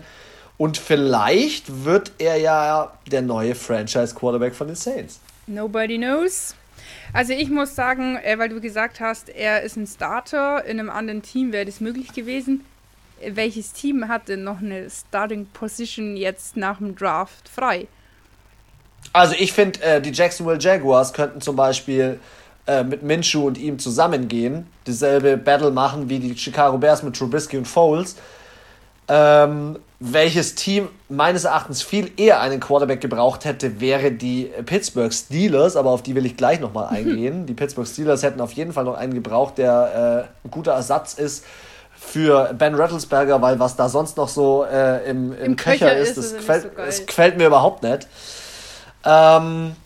Und vielleicht wird er ja der neue Franchise-Quarterback von den Saints. Nobody knows. Also ich muss sagen, äh, weil du gesagt hast, er ist ein Starter, in einem anderen Team wäre das möglich gewesen. Welches Team hat denn noch eine Starting Position jetzt nach dem Draft frei? Also ich finde, äh, die Jacksonville Jaguars könnten zum Beispiel äh, mit Minshew und ihm zusammengehen, dieselbe Battle machen wie die Chicago Bears mit Trubisky und Foles. Ähm, welches Team meines Erachtens viel eher einen Quarterback gebraucht hätte, wäre die Pittsburgh Steelers, aber auf die will ich gleich nochmal *laughs* eingehen. Die Pittsburgh Steelers hätten auf jeden Fall noch einen gebraucht, der äh, ein guter Ersatz ist für Ben Rattlesberger, weil was da sonst noch so äh, im, im, Im, Köcher, Köcher ist, das, gefällt, so das gefällt mir überhaupt nicht. Ähm,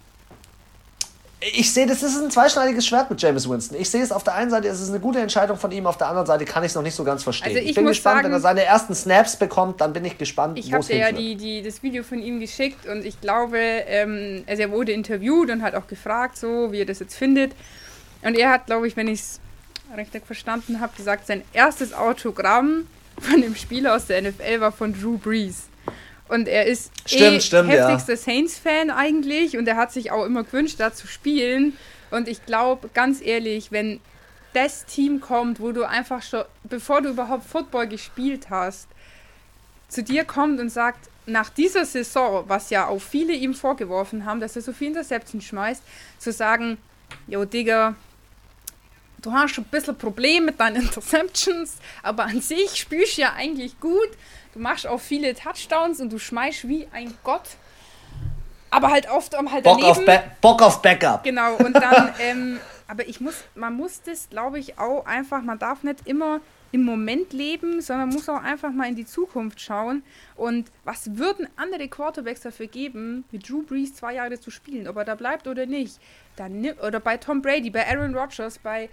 ich sehe, das ist ein zweischneidiges Schwert mit James Winston. Ich sehe es auf der einen Seite, es ist eine gute Entscheidung von ihm, auf der anderen Seite kann ich es noch nicht so ganz verstehen. Also ich, ich, bin gespannt, sagen, wenn er seine ersten Snaps bekommt, dann bin ich gespannt. Ich habe dir ja die, die, das Video von ihm geschickt und ich glaube, ähm, also er wurde interviewt und hat auch gefragt, so wie er das jetzt findet. Und er hat, glaube ich, wenn ich es richtig verstanden habe, gesagt, sein erstes Autogramm von dem Spieler aus der NFL war von Drew Brees. Und er ist stimmt, eh stimmt, heftigster ja. Saints-Fan eigentlich und er hat sich auch immer gewünscht, da zu spielen. Und ich glaube, ganz ehrlich, wenn das Team kommt, wo du einfach schon, bevor du überhaupt Football gespielt hast, zu dir kommt und sagt, nach dieser Saison, was ja auch viele ihm vorgeworfen haben, dass er so viel Interception schmeißt, zu sagen, jo Digga, du hast schon ein bisschen Probleme mit deinen *laughs* Interceptions, aber an sich spielst du ja eigentlich gut Du machst auch viele Touchdowns und du schmeißt wie ein Gott. Aber halt oft um halt Bock Auf Bock auf Backup. Genau, und dann, ähm, aber ich muss, man muss das, glaube ich, auch einfach, man darf nicht immer im Moment leben, sondern muss auch einfach mal in die Zukunft schauen. Und was würden andere Quarterbacks dafür geben, mit Drew Brees zwei Jahre zu spielen, ob er da bleibt oder nicht? Dann, oder bei Tom Brady, bei Aaron Rodgers, bei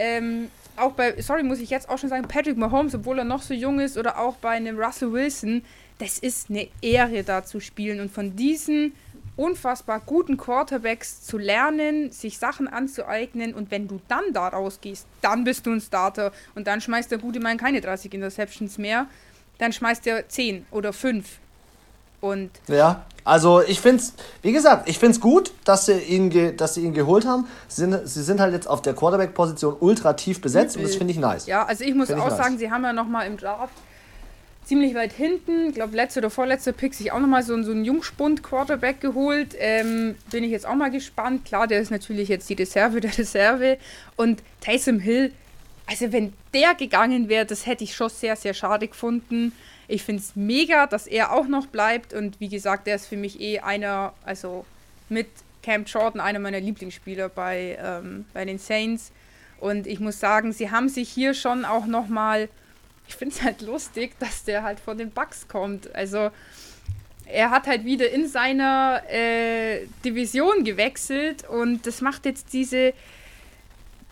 ähm, auch bei, sorry, muss ich jetzt auch schon sagen, Patrick Mahomes, obwohl er noch so jung ist, oder auch bei einem Russell Wilson, das ist eine Ehre, da zu spielen und von diesen unfassbar guten Quarterbacks zu lernen, sich Sachen anzueignen und wenn du dann da rausgehst, dann bist du ein Starter und dann schmeißt der gute Mann keine 30 Interceptions mehr, dann schmeißt er 10 oder 5 und ja, also ich finde es, wie gesagt, ich finde es gut, dass sie, ihn dass sie ihn geholt haben. Sie sind, sie sind halt jetzt auf der Quarterback-Position ultra tief besetzt und das finde ich nice. Ja, also ich muss find auch ich sagen, nice. sie haben ja nochmal im Draft ziemlich weit hinten, ich glaube letzte oder vorletzte Pick sich auch nochmal so, so einen Jungspund-Quarterback geholt. Ähm, bin ich jetzt auch mal gespannt. Klar, der ist natürlich jetzt die Reserve der Reserve. Und Taysom Hill, also wenn der gegangen wäre, das hätte ich schon sehr, sehr schade gefunden. Ich finde es mega, dass er auch noch bleibt und wie gesagt, der ist für mich eh einer, also mit Cam Jordan einer meiner Lieblingsspieler bei, ähm, bei den Saints. Und ich muss sagen, sie haben sich hier schon auch nochmal, ich finde es halt lustig, dass der halt von den Bucks kommt. Also er hat halt wieder in seiner äh, Division gewechselt und das macht jetzt diese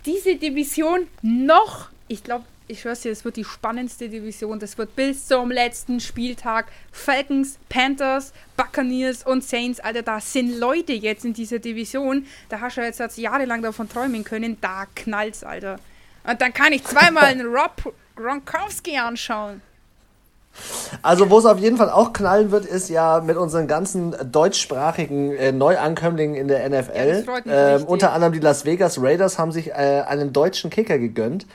diese Division noch, ich glaube, ich schwör's dir, das wird die spannendste Division. Das wird bis zum letzten Spieltag Falcons, Panthers, Buccaneers und Saints. Alter, da sind Leute jetzt in dieser Division. Da hast du jetzt, jetzt jahrelang davon träumen können. Da knallt's, Alter. Und dann kann ich zweimal *laughs* einen Rob Gronkowski anschauen. Also, wo es auf jeden Fall auch knallen wird, ist ja mit unseren ganzen deutschsprachigen äh, Neuankömmlingen in der NFL. Ja, ähm, unter anderem die Las Vegas Raiders haben sich äh, einen deutschen Kicker gegönnt,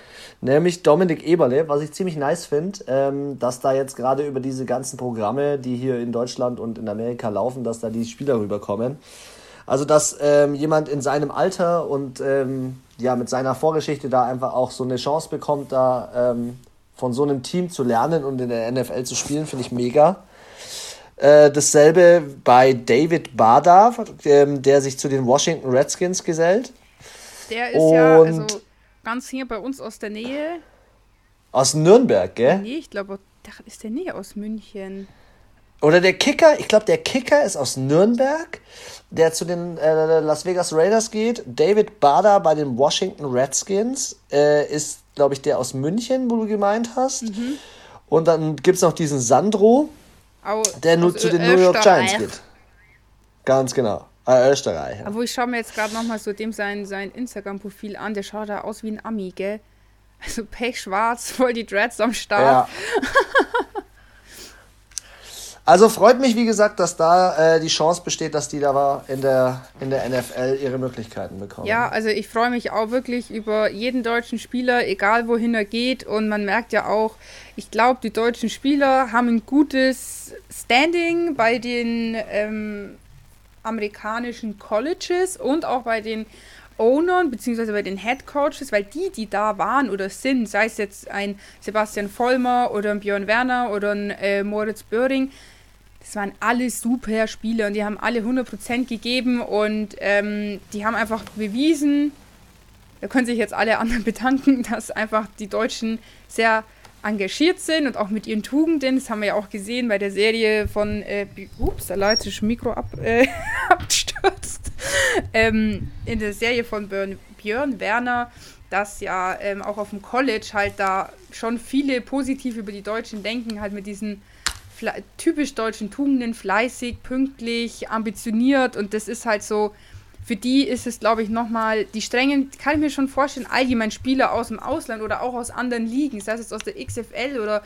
nämlich Dominik Eberle, was ich ziemlich nice finde, ähm, dass da jetzt gerade über diese ganzen Programme, die hier in Deutschland und in Amerika laufen, dass da die Spieler rüberkommen. Also, dass ähm, jemand in seinem Alter und ähm, ja mit seiner Vorgeschichte da einfach auch so eine Chance bekommt, da ähm, von so einem Team zu lernen und in der NFL zu spielen, finde ich mega. Äh, dasselbe bei David Barda, ähm, der sich zu den Washington Redskins gesellt. Der ist und ja also ganz hier bei uns aus der Nähe. Aus Nürnberg, gell? Nee, ich glaube, ist der Nähe aus München. Oder der Kicker, ich glaube, der Kicker ist aus Nürnberg, der zu den äh, Las Vegas Raiders geht. David Bader bei den Washington Redskins äh, ist glaube ich, der aus München, wo du gemeint hast. Mhm. Und dann gibt es noch diesen Sandro, Au, der nur zu den New York Giants geht. Ganz genau. Äh, Österreich. Aber ich schaue mir jetzt gerade nochmal so dem sein, sein Instagram-Profil an. Der schaut da aus wie ein Ami, gell? Also pechschwarz, voll die Dreads am Start. Ja. *laughs* Also freut mich, wie gesagt, dass da äh, die Chance besteht, dass die da in der, in der NFL ihre Möglichkeiten bekommen. Ja, also ich freue mich auch wirklich über jeden deutschen Spieler, egal wohin er geht. Und man merkt ja auch, ich glaube, die deutschen Spieler haben ein gutes Standing bei den ähm, amerikanischen Colleges und auch bei den Ownern beziehungsweise bei den Head Coaches, weil die, die da waren oder sind, sei es jetzt ein Sebastian Vollmer oder ein Björn Werner oder ein äh, Moritz Böhring, das waren alle super Spieler und die haben alle 100% gegeben und ähm, die haben einfach bewiesen, da können sich jetzt alle anderen *laughs* bedanken, dass einfach die Deutschen sehr engagiert sind und auch mit ihren Tugenden. Das haben wir ja auch gesehen bei der Serie von, äh, ups, da leitet das Mikro ab, äh, *laughs* abstürzt. Ähm, in der Serie von Björn, Björn Werner, dass ja ähm, auch auf dem College halt da schon viele positiv über die Deutschen denken, halt mit diesen typisch deutschen Tugenden, fleißig, pünktlich, ambitioniert und das ist halt so, für die ist es, glaube ich, nochmal, die strengen, kann ich mir schon vorstellen, allgemein Spieler aus dem Ausland oder auch aus anderen Ligen, sei es jetzt aus der XFL oder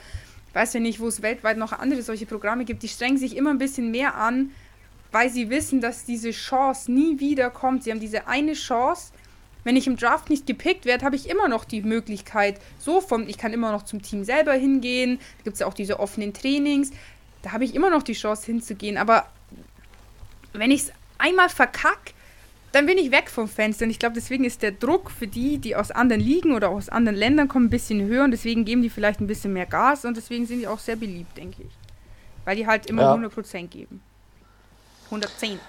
weiß ja nicht, wo es weltweit noch andere solche Programme gibt, die strengen sich immer ein bisschen mehr an, weil sie wissen, dass diese Chance nie wieder kommt. Sie haben diese eine Chance. Wenn ich im Draft nicht gepickt werde, habe ich immer noch die Möglichkeit, so vom, ich kann immer noch zum Team selber hingehen. Da gibt es ja auch diese offenen Trainings. Da habe ich immer noch die Chance hinzugehen. Aber wenn ich es einmal verkacke, dann bin ich weg vom Fenster. Und ich glaube, deswegen ist der Druck für die, die aus anderen Ligen oder aus anderen Ländern kommen, ein bisschen höher. Und deswegen geben die vielleicht ein bisschen mehr Gas. Und deswegen sind die auch sehr beliebt, denke ich. Weil die halt immer ja. 100% geben. 110.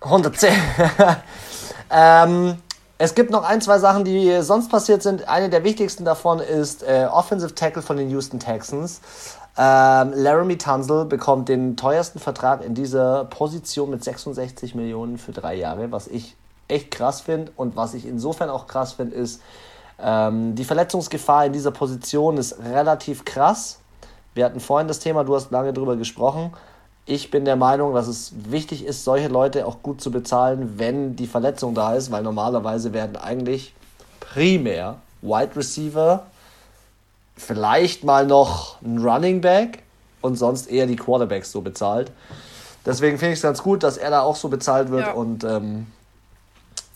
110. *laughs* ähm, es gibt noch ein, zwei Sachen, die sonst passiert sind. Eine der wichtigsten davon ist äh, Offensive Tackle von den Houston Texans. Ähm, Laramie Tunzel bekommt den teuersten Vertrag in dieser Position mit 66 Millionen für drei Jahre, was ich echt krass finde. Und was ich insofern auch krass finde, ist, ähm, die Verletzungsgefahr in dieser Position ist relativ krass. Wir hatten vorhin das Thema, du hast lange darüber gesprochen. Ich bin der Meinung, dass es wichtig ist, solche Leute auch gut zu bezahlen, wenn die Verletzung da ist, weil normalerweise werden eigentlich primär Wide Receiver vielleicht mal noch ein Running Back und sonst eher die Quarterbacks so bezahlt. Deswegen finde ich es ganz gut, dass er da auch so bezahlt wird ja. und ähm,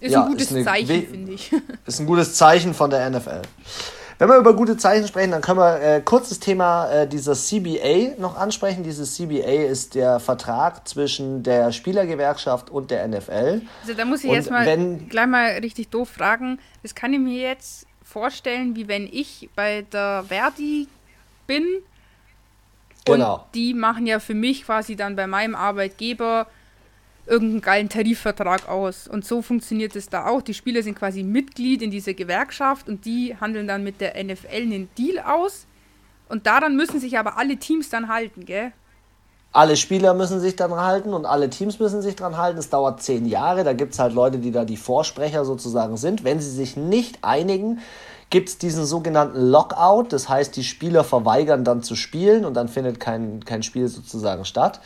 ist ja, ein gutes ist Zeichen, finde ich. *laughs* Ist ein gutes Zeichen von der NFL. Wenn wir über gute Zeichen sprechen, dann können wir äh, kurz das Thema äh, dieser CBA noch ansprechen. Dieses CBA ist der Vertrag zwischen der Spielergewerkschaft und der NFL. Also da muss ich und jetzt mal wenn, gleich mal richtig doof fragen. Das kann ich mir jetzt vorstellen, wie wenn ich bei der Verdi bin. Genau. Und die machen ja für mich quasi dann bei meinem Arbeitgeber irgendeinen geilen Tarifvertrag aus. Und so funktioniert es da auch. Die Spieler sind quasi Mitglied in dieser Gewerkschaft und die handeln dann mit der NFL einen Deal aus. Und daran müssen sich aber alle Teams dann halten, gell? alle Spieler müssen sich dann halten und alle Teams müssen sich dran halten. Es dauert zehn Jahre. Da gibt es halt Leute, die da die Vorsprecher sozusagen sind. Wenn sie sich nicht einigen, gibt es diesen sogenannten Lockout. Das heißt, die Spieler verweigern dann zu spielen und dann findet kein, kein Spiel sozusagen statt.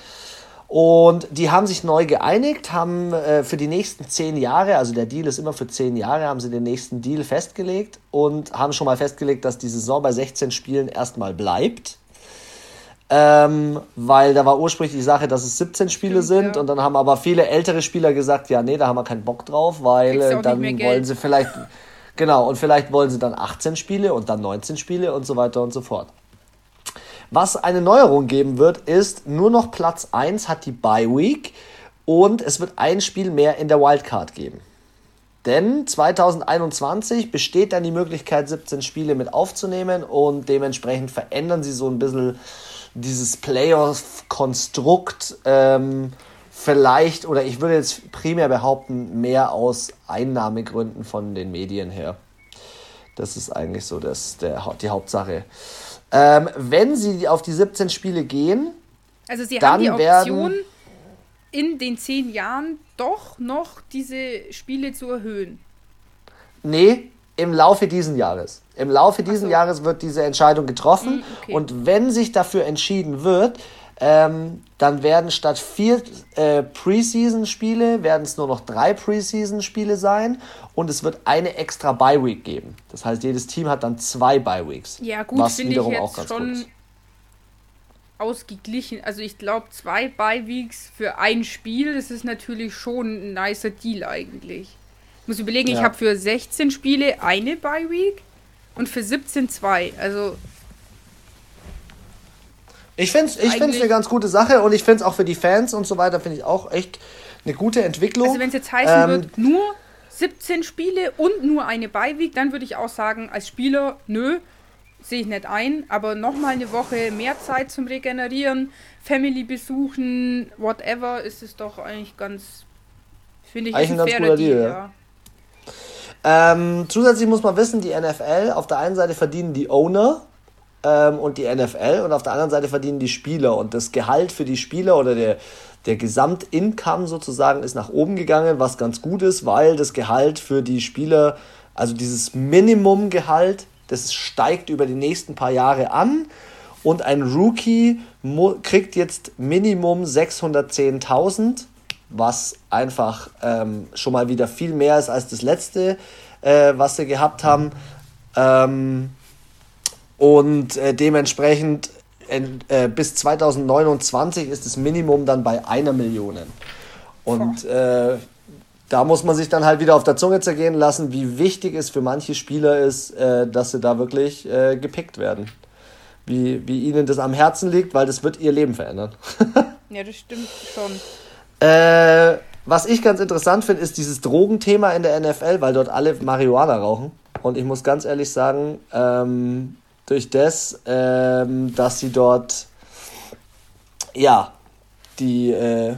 Und die haben sich neu geeinigt, haben äh, für die nächsten zehn Jahre, also der Deal ist immer für zehn Jahre, haben sie den nächsten Deal festgelegt und haben schon mal festgelegt, dass die Saison bei 16 Spielen erstmal bleibt. Ähm, weil da war ursprünglich die Sache, dass es 17 Spiele Stimmt, sind ja. und dann haben aber viele ältere Spieler gesagt, ja, nee, da haben wir keinen Bock drauf, weil äh, dann wollen sie vielleicht, *laughs* genau, und vielleicht wollen sie dann 18 Spiele und dann 19 Spiele und so weiter und so fort. Was eine Neuerung geben wird, ist, nur noch Platz 1 hat die Bye Week und es wird ein Spiel mehr in der Wildcard geben. Denn 2021 besteht dann die Möglichkeit, 17 Spiele mit aufzunehmen und dementsprechend verändern sie so ein bisschen dieses Playoff-Konstrukt. Ähm, vielleicht, oder ich würde jetzt primär behaupten, mehr aus Einnahmegründen von den Medien her. Das ist eigentlich so das, der, die Hauptsache. Ähm, wenn sie auf die 17 Spiele gehen, also sie haben die Option, werden, in den 10 Jahren doch noch diese Spiele zu erhöhen. Nee, im Laufe dieses Jahres. Im Laufe dieses so. Jahres wird diese Entscheidung getroffen. Mm, okay. Und wenn sich dafür entschieden wird, ähm, dann werden statt vier äh, Preseason-Spiele, werden es nur noch drei Preseason-Spiele sein und es wird eine extra Bye-Week geben. Das heißt, jedes Team hat dann zwei Bye-Weeks. Ja, gut, was wiederum ich jetzt auch ganz schon gut ist. ausgeglichen. Also ich glaube, zwei Bye-Weeks für ein Spiel, das ist natürlich schon ein nicer Deal eigentlich. Ich muss überlegen, ja. ich habe für 16 Spiele eine Bye-Week und für 17 zwei. Also ich finde es ich eine ganz gute Sache und ich finde es auch für die Fans und so weiter, finde ich auch echt eine gute Entwicklung. Also wenn es jetzt heißen ähm, wird, nur 17 Spiele und nur eine Beiweek, dann würde ich auch sagen, als Spieler, nö, sehe ich nicht ein, aber nochmal eine Woche mehr Zeit zum Regenerieren, Family besuchen, whatever, ist es doch eigentlich ganz, finde ich, eigentlich ein, ganz guter Deal, ja. Ähm, zusätzlich muss man wissen, die NFL, auf der einen Seite verdienen die Owner ähm, und die NFL und auf der anderen Seite verdienen die Spieler. Und das Gehalt für die Spieler oder der, der Gesamtincome sozusagen ist nach oben gegangen, was ganz gut ist, weil das Gehalt für die Spieler, also dieses Minimumgehalt, das steigt über die nächsten paar Jahre an. Und ein Rookie kriegt jetzt Minimum 610.000, was einfach ähm, schon mal wieder viel mehr ist als das letzte, äh, was sie gehabt haben. Ähm, und äh, dementsprechend äh, bis 2029 ist das Minimum dann bei einer Million. Und äh, da muss man sich dann halt wieder auf der Zunge zergehen lassen, wie wichtig es für manche Spieler ist, äh, dass sie da wirklich äh, gepickt werden. Wie, wie ihnen das am Herzen liegt, weil das wird ihr Leben verändern. *laughs* ja, das stimmt schon. Äh, was ich ganz interessant finde, ist dieses Drogenthema in der NFL, weil dort alle Marihuana rauchen. Und ich muss ganz ehrlich sagen, ähm, durch das, ähm, dass sie dort ja die äh,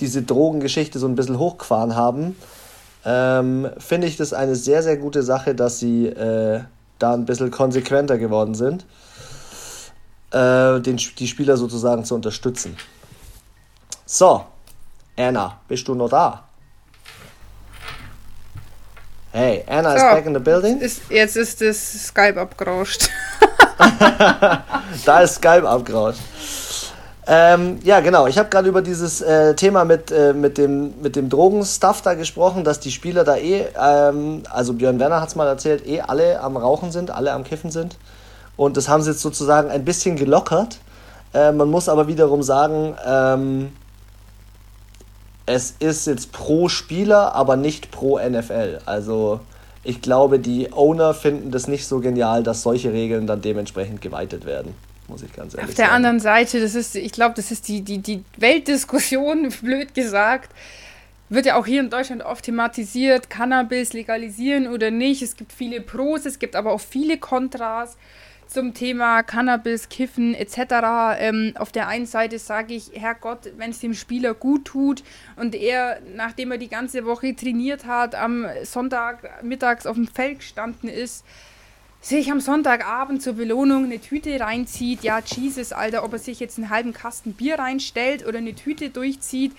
diese Drogengeschichte so ein bisschen hochgefahren haben, ähm, finde ich das eine sehr, sehr gute Sache, dass sie äh, da ein bisschen konsequenter geworden sind, äh, den, die Spieler sozusagen zu unterstützen. So, Anna, bist du noch da? Hey, Anna so, is back in the building. Ist, jetzt ist das Skype abgerauscht. *laughs* da ist Skype abgerauscht. Ähm, ja, genau. Ich habe gerade über dieses äh, Thema mit, äh, mit dem, mit dem Drogenstuff da gesprochen, dass die Spieler da eh, ähm, also Björn Werner hat es mal erzählt, eh alle am Rauchen sind, alle am Kiffen sind. Und das haben sie jetzt sozusagen ein bisschen gelockert. Äh, man muss aber wiederum sagen, ähm, es ist jetzt pro Spieler, aber nicht pro NFL. Also ich glaube, die Owner finden das nicht so genial, dass solche Regeln dann dementsprechend geweitet werden. Muss ich ganz ehrlich sagen. Auf der sagen. anderen Seite, das ist, ich glaube, das ist die, die, die Weltdiskussion, *laughs* blöd gesagt. Wird ja auch hier in Deutschland oft thematisiert, Cannabis legalisieren oder nicht. Es gibt viele Pros, es gibt aber auch viele Kontras zum Thema Cannabis, Kiffen etc. Ähm, auf der einen Seite sage ich, Herrgott, wenn es dem Spieler gut tut und er, nachdem er die ganze Woche trainiert hat, am Sonntag mittags auf dem Feld gestanden ist, sich am Sonntagabend zur Belohnung eine Tüte reinzieht, ja, Jesus, Alter, ob er sich jetzt einen halben Kasten Bier reinstellt oder eine Tüte durchzieht,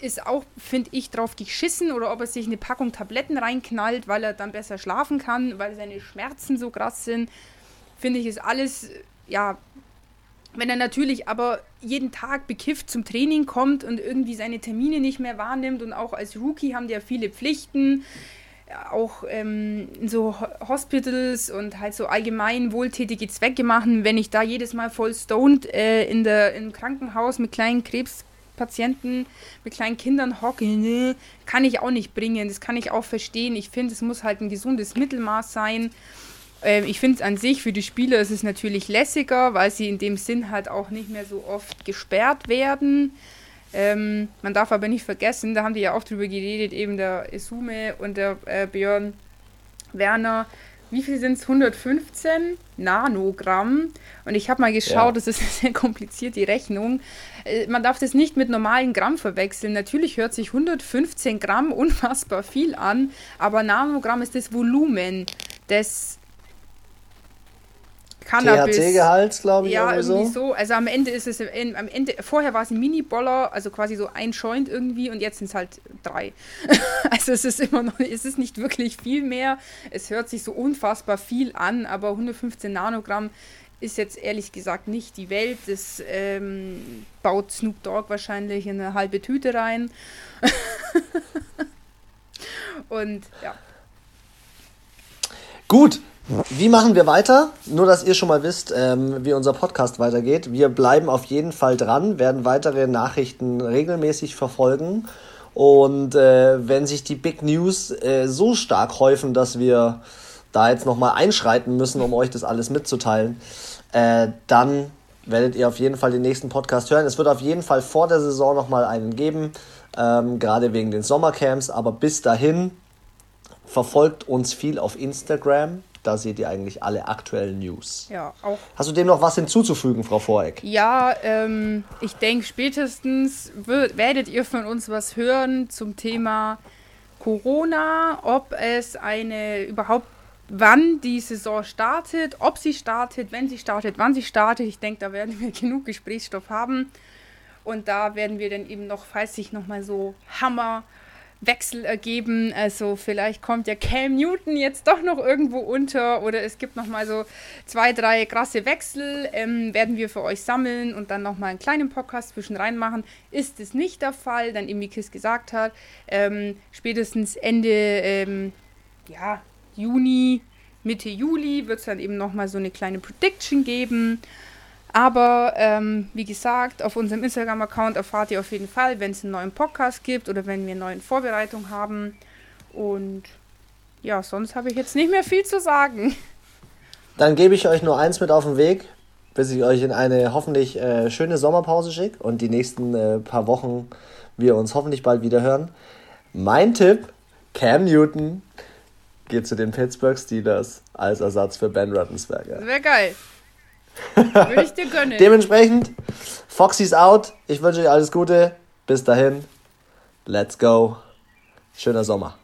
ist auch, finde ich, drauf geschissen oder ob er sich eine Packung Tabletten reinknallt, weil er dann besser schlafen kann, weil seine Schmerzen so krass sind, finde ich, ist alles, ja, wenn er natürlich aber jeden Tag bekifft zum Training kommt und irgendwie seine Termine nicht mehr wahrnimmt und auch als Rookie haben die ja viele Pflichten, auch ähm, so Hospitals und halt so allgemein wohltätige Zwecke machen, wenn ich da jedes Mal voll stoned äh, in der, im Krankenhaus mit kleinen Krebspatienten, mit kleinen Kindern hocke, ne, kann ich auch nicht bringen. Das kann ich auch verstehen. Ich finde, es muss halt ein gesundes Mittelmaß sein. Ähm, ich finde es an sich für die Spieler ist es natürlich lässiger, weil sie in dem Sinn halt auch nicht mehr so oft gesperrt werden. Ähm, man darf aber nicht vergessen, da haben die ja auch drüber geredet, eben der Isume und der äh, Björn Werner. Wie viel sind es? 115 Nanogramm. Und ich habe mal geschaut, ja. das ist *laughs* sehr komplizierte Rechnung. Äh, man darf das nicht mit normalen Gramm verwechseln. Natürlich hört sich 115 Gramm *laughs* unfassbar viel an, aber Nanogramm ist das Volumen des Cannabis. THC-Gehalt, glaube ich. Ja, irgendwie so. so. Also am Ende ist es, in, am Ende, vorher war es ein Mini-Boller, also quasi so ein Joint irgendwie und jetzt sind es halt drei. *laughs* also es ist immer noch, es ist nicht wirklich viel mehr. Es hört sich so unfassbar viel an, aber 115 Nanogramm ist jetzt ehrlich gesagt nicht die Welt. Das ähm, baut Snoop Dogg wahrscheinlich in eine halbe Tüte rein. *laughs* und ja. Gut, wie machen wir weiter? Nur, dass ihr schon mal wisst, ähm, wie unser Podcast weitergeht. Wir bleiben auf jeden Fall dran, werden weitere Nachrichten regelmäßig verfolgen. Und äh, wenn sich die Big News äh, so stark häufen, dass wir da jetzt nochmal einschreiten müssen, um euch das alles mitzuteilen, äh, dann werdet ihr auf jeden Fall den nächsten Podcast hören. Es wird auf jeden Fall vor der Saison nochmal einen geben, ähm, gerade wegen den Sommercamps. Aber bis dahin verfolgt uns viel auf Instagram da seht ihr eigentlich alle aktuellen News. Ja, auch. Hast du dem noch was hinzuzufügen, Frau Voreck? Ja, ähm, ich denke, spätestens wird, werdet ihr von uns was hören zum Thema Corona, ob es eine überhaupt wann die Saison startet, ob sie startet, wenn sie startet, wann sie startet. Ich denke, da werden wir *laughs* genug Gesprächsstoff haben. Und da werden wir dann eben noch, falls sich nochmal so Hammer Wechsel ergeben. Also vielleicht kommt ja Cam Newton jetzt doch noch irgendwo unter oder es gibt noch mal so zwei, drei krasse Wechsel, ähm, werden wir für euch sammeln und dann noch mal einen kleinen Podcast zwischen rein machen. Ist es nicht der Fall, dann eben wie Kiss gesagt hat, ähm, spätestens Ende ähm, ja, Juni, Mitte Juli wird es dann eben noch mal so eine kleine Prediction geben. Aber ähm, wie gesagt, auf unserem Instagram-Account erfahrt ihr auf jeden Fall, wenn es einen neuen Podcast gibt oder wenn wir eine neue Vorbereitung haben. Und ja, sonst habe ich jetzt nicht mehr viel zu sagen. Dann gebe ich euch nur eins mit auf den Weg, bis ich euch in eine hoffentlich äh, schöne Sommerpause schicke und die nächsten äh, paar Wochen wir uns hoffentlich bald wieder hören. Mein Tipp, Cam Newton geht zu den Pittsburgh Steelers als Ersatz für Ben Roethlisberger. Wäre geil. Würde ich dir gönnen. *laughs* Dementsprechend, Foxy's out. Ich wünsche euch alles Gute. Bis dahin. Let's go. Schöner Sommer.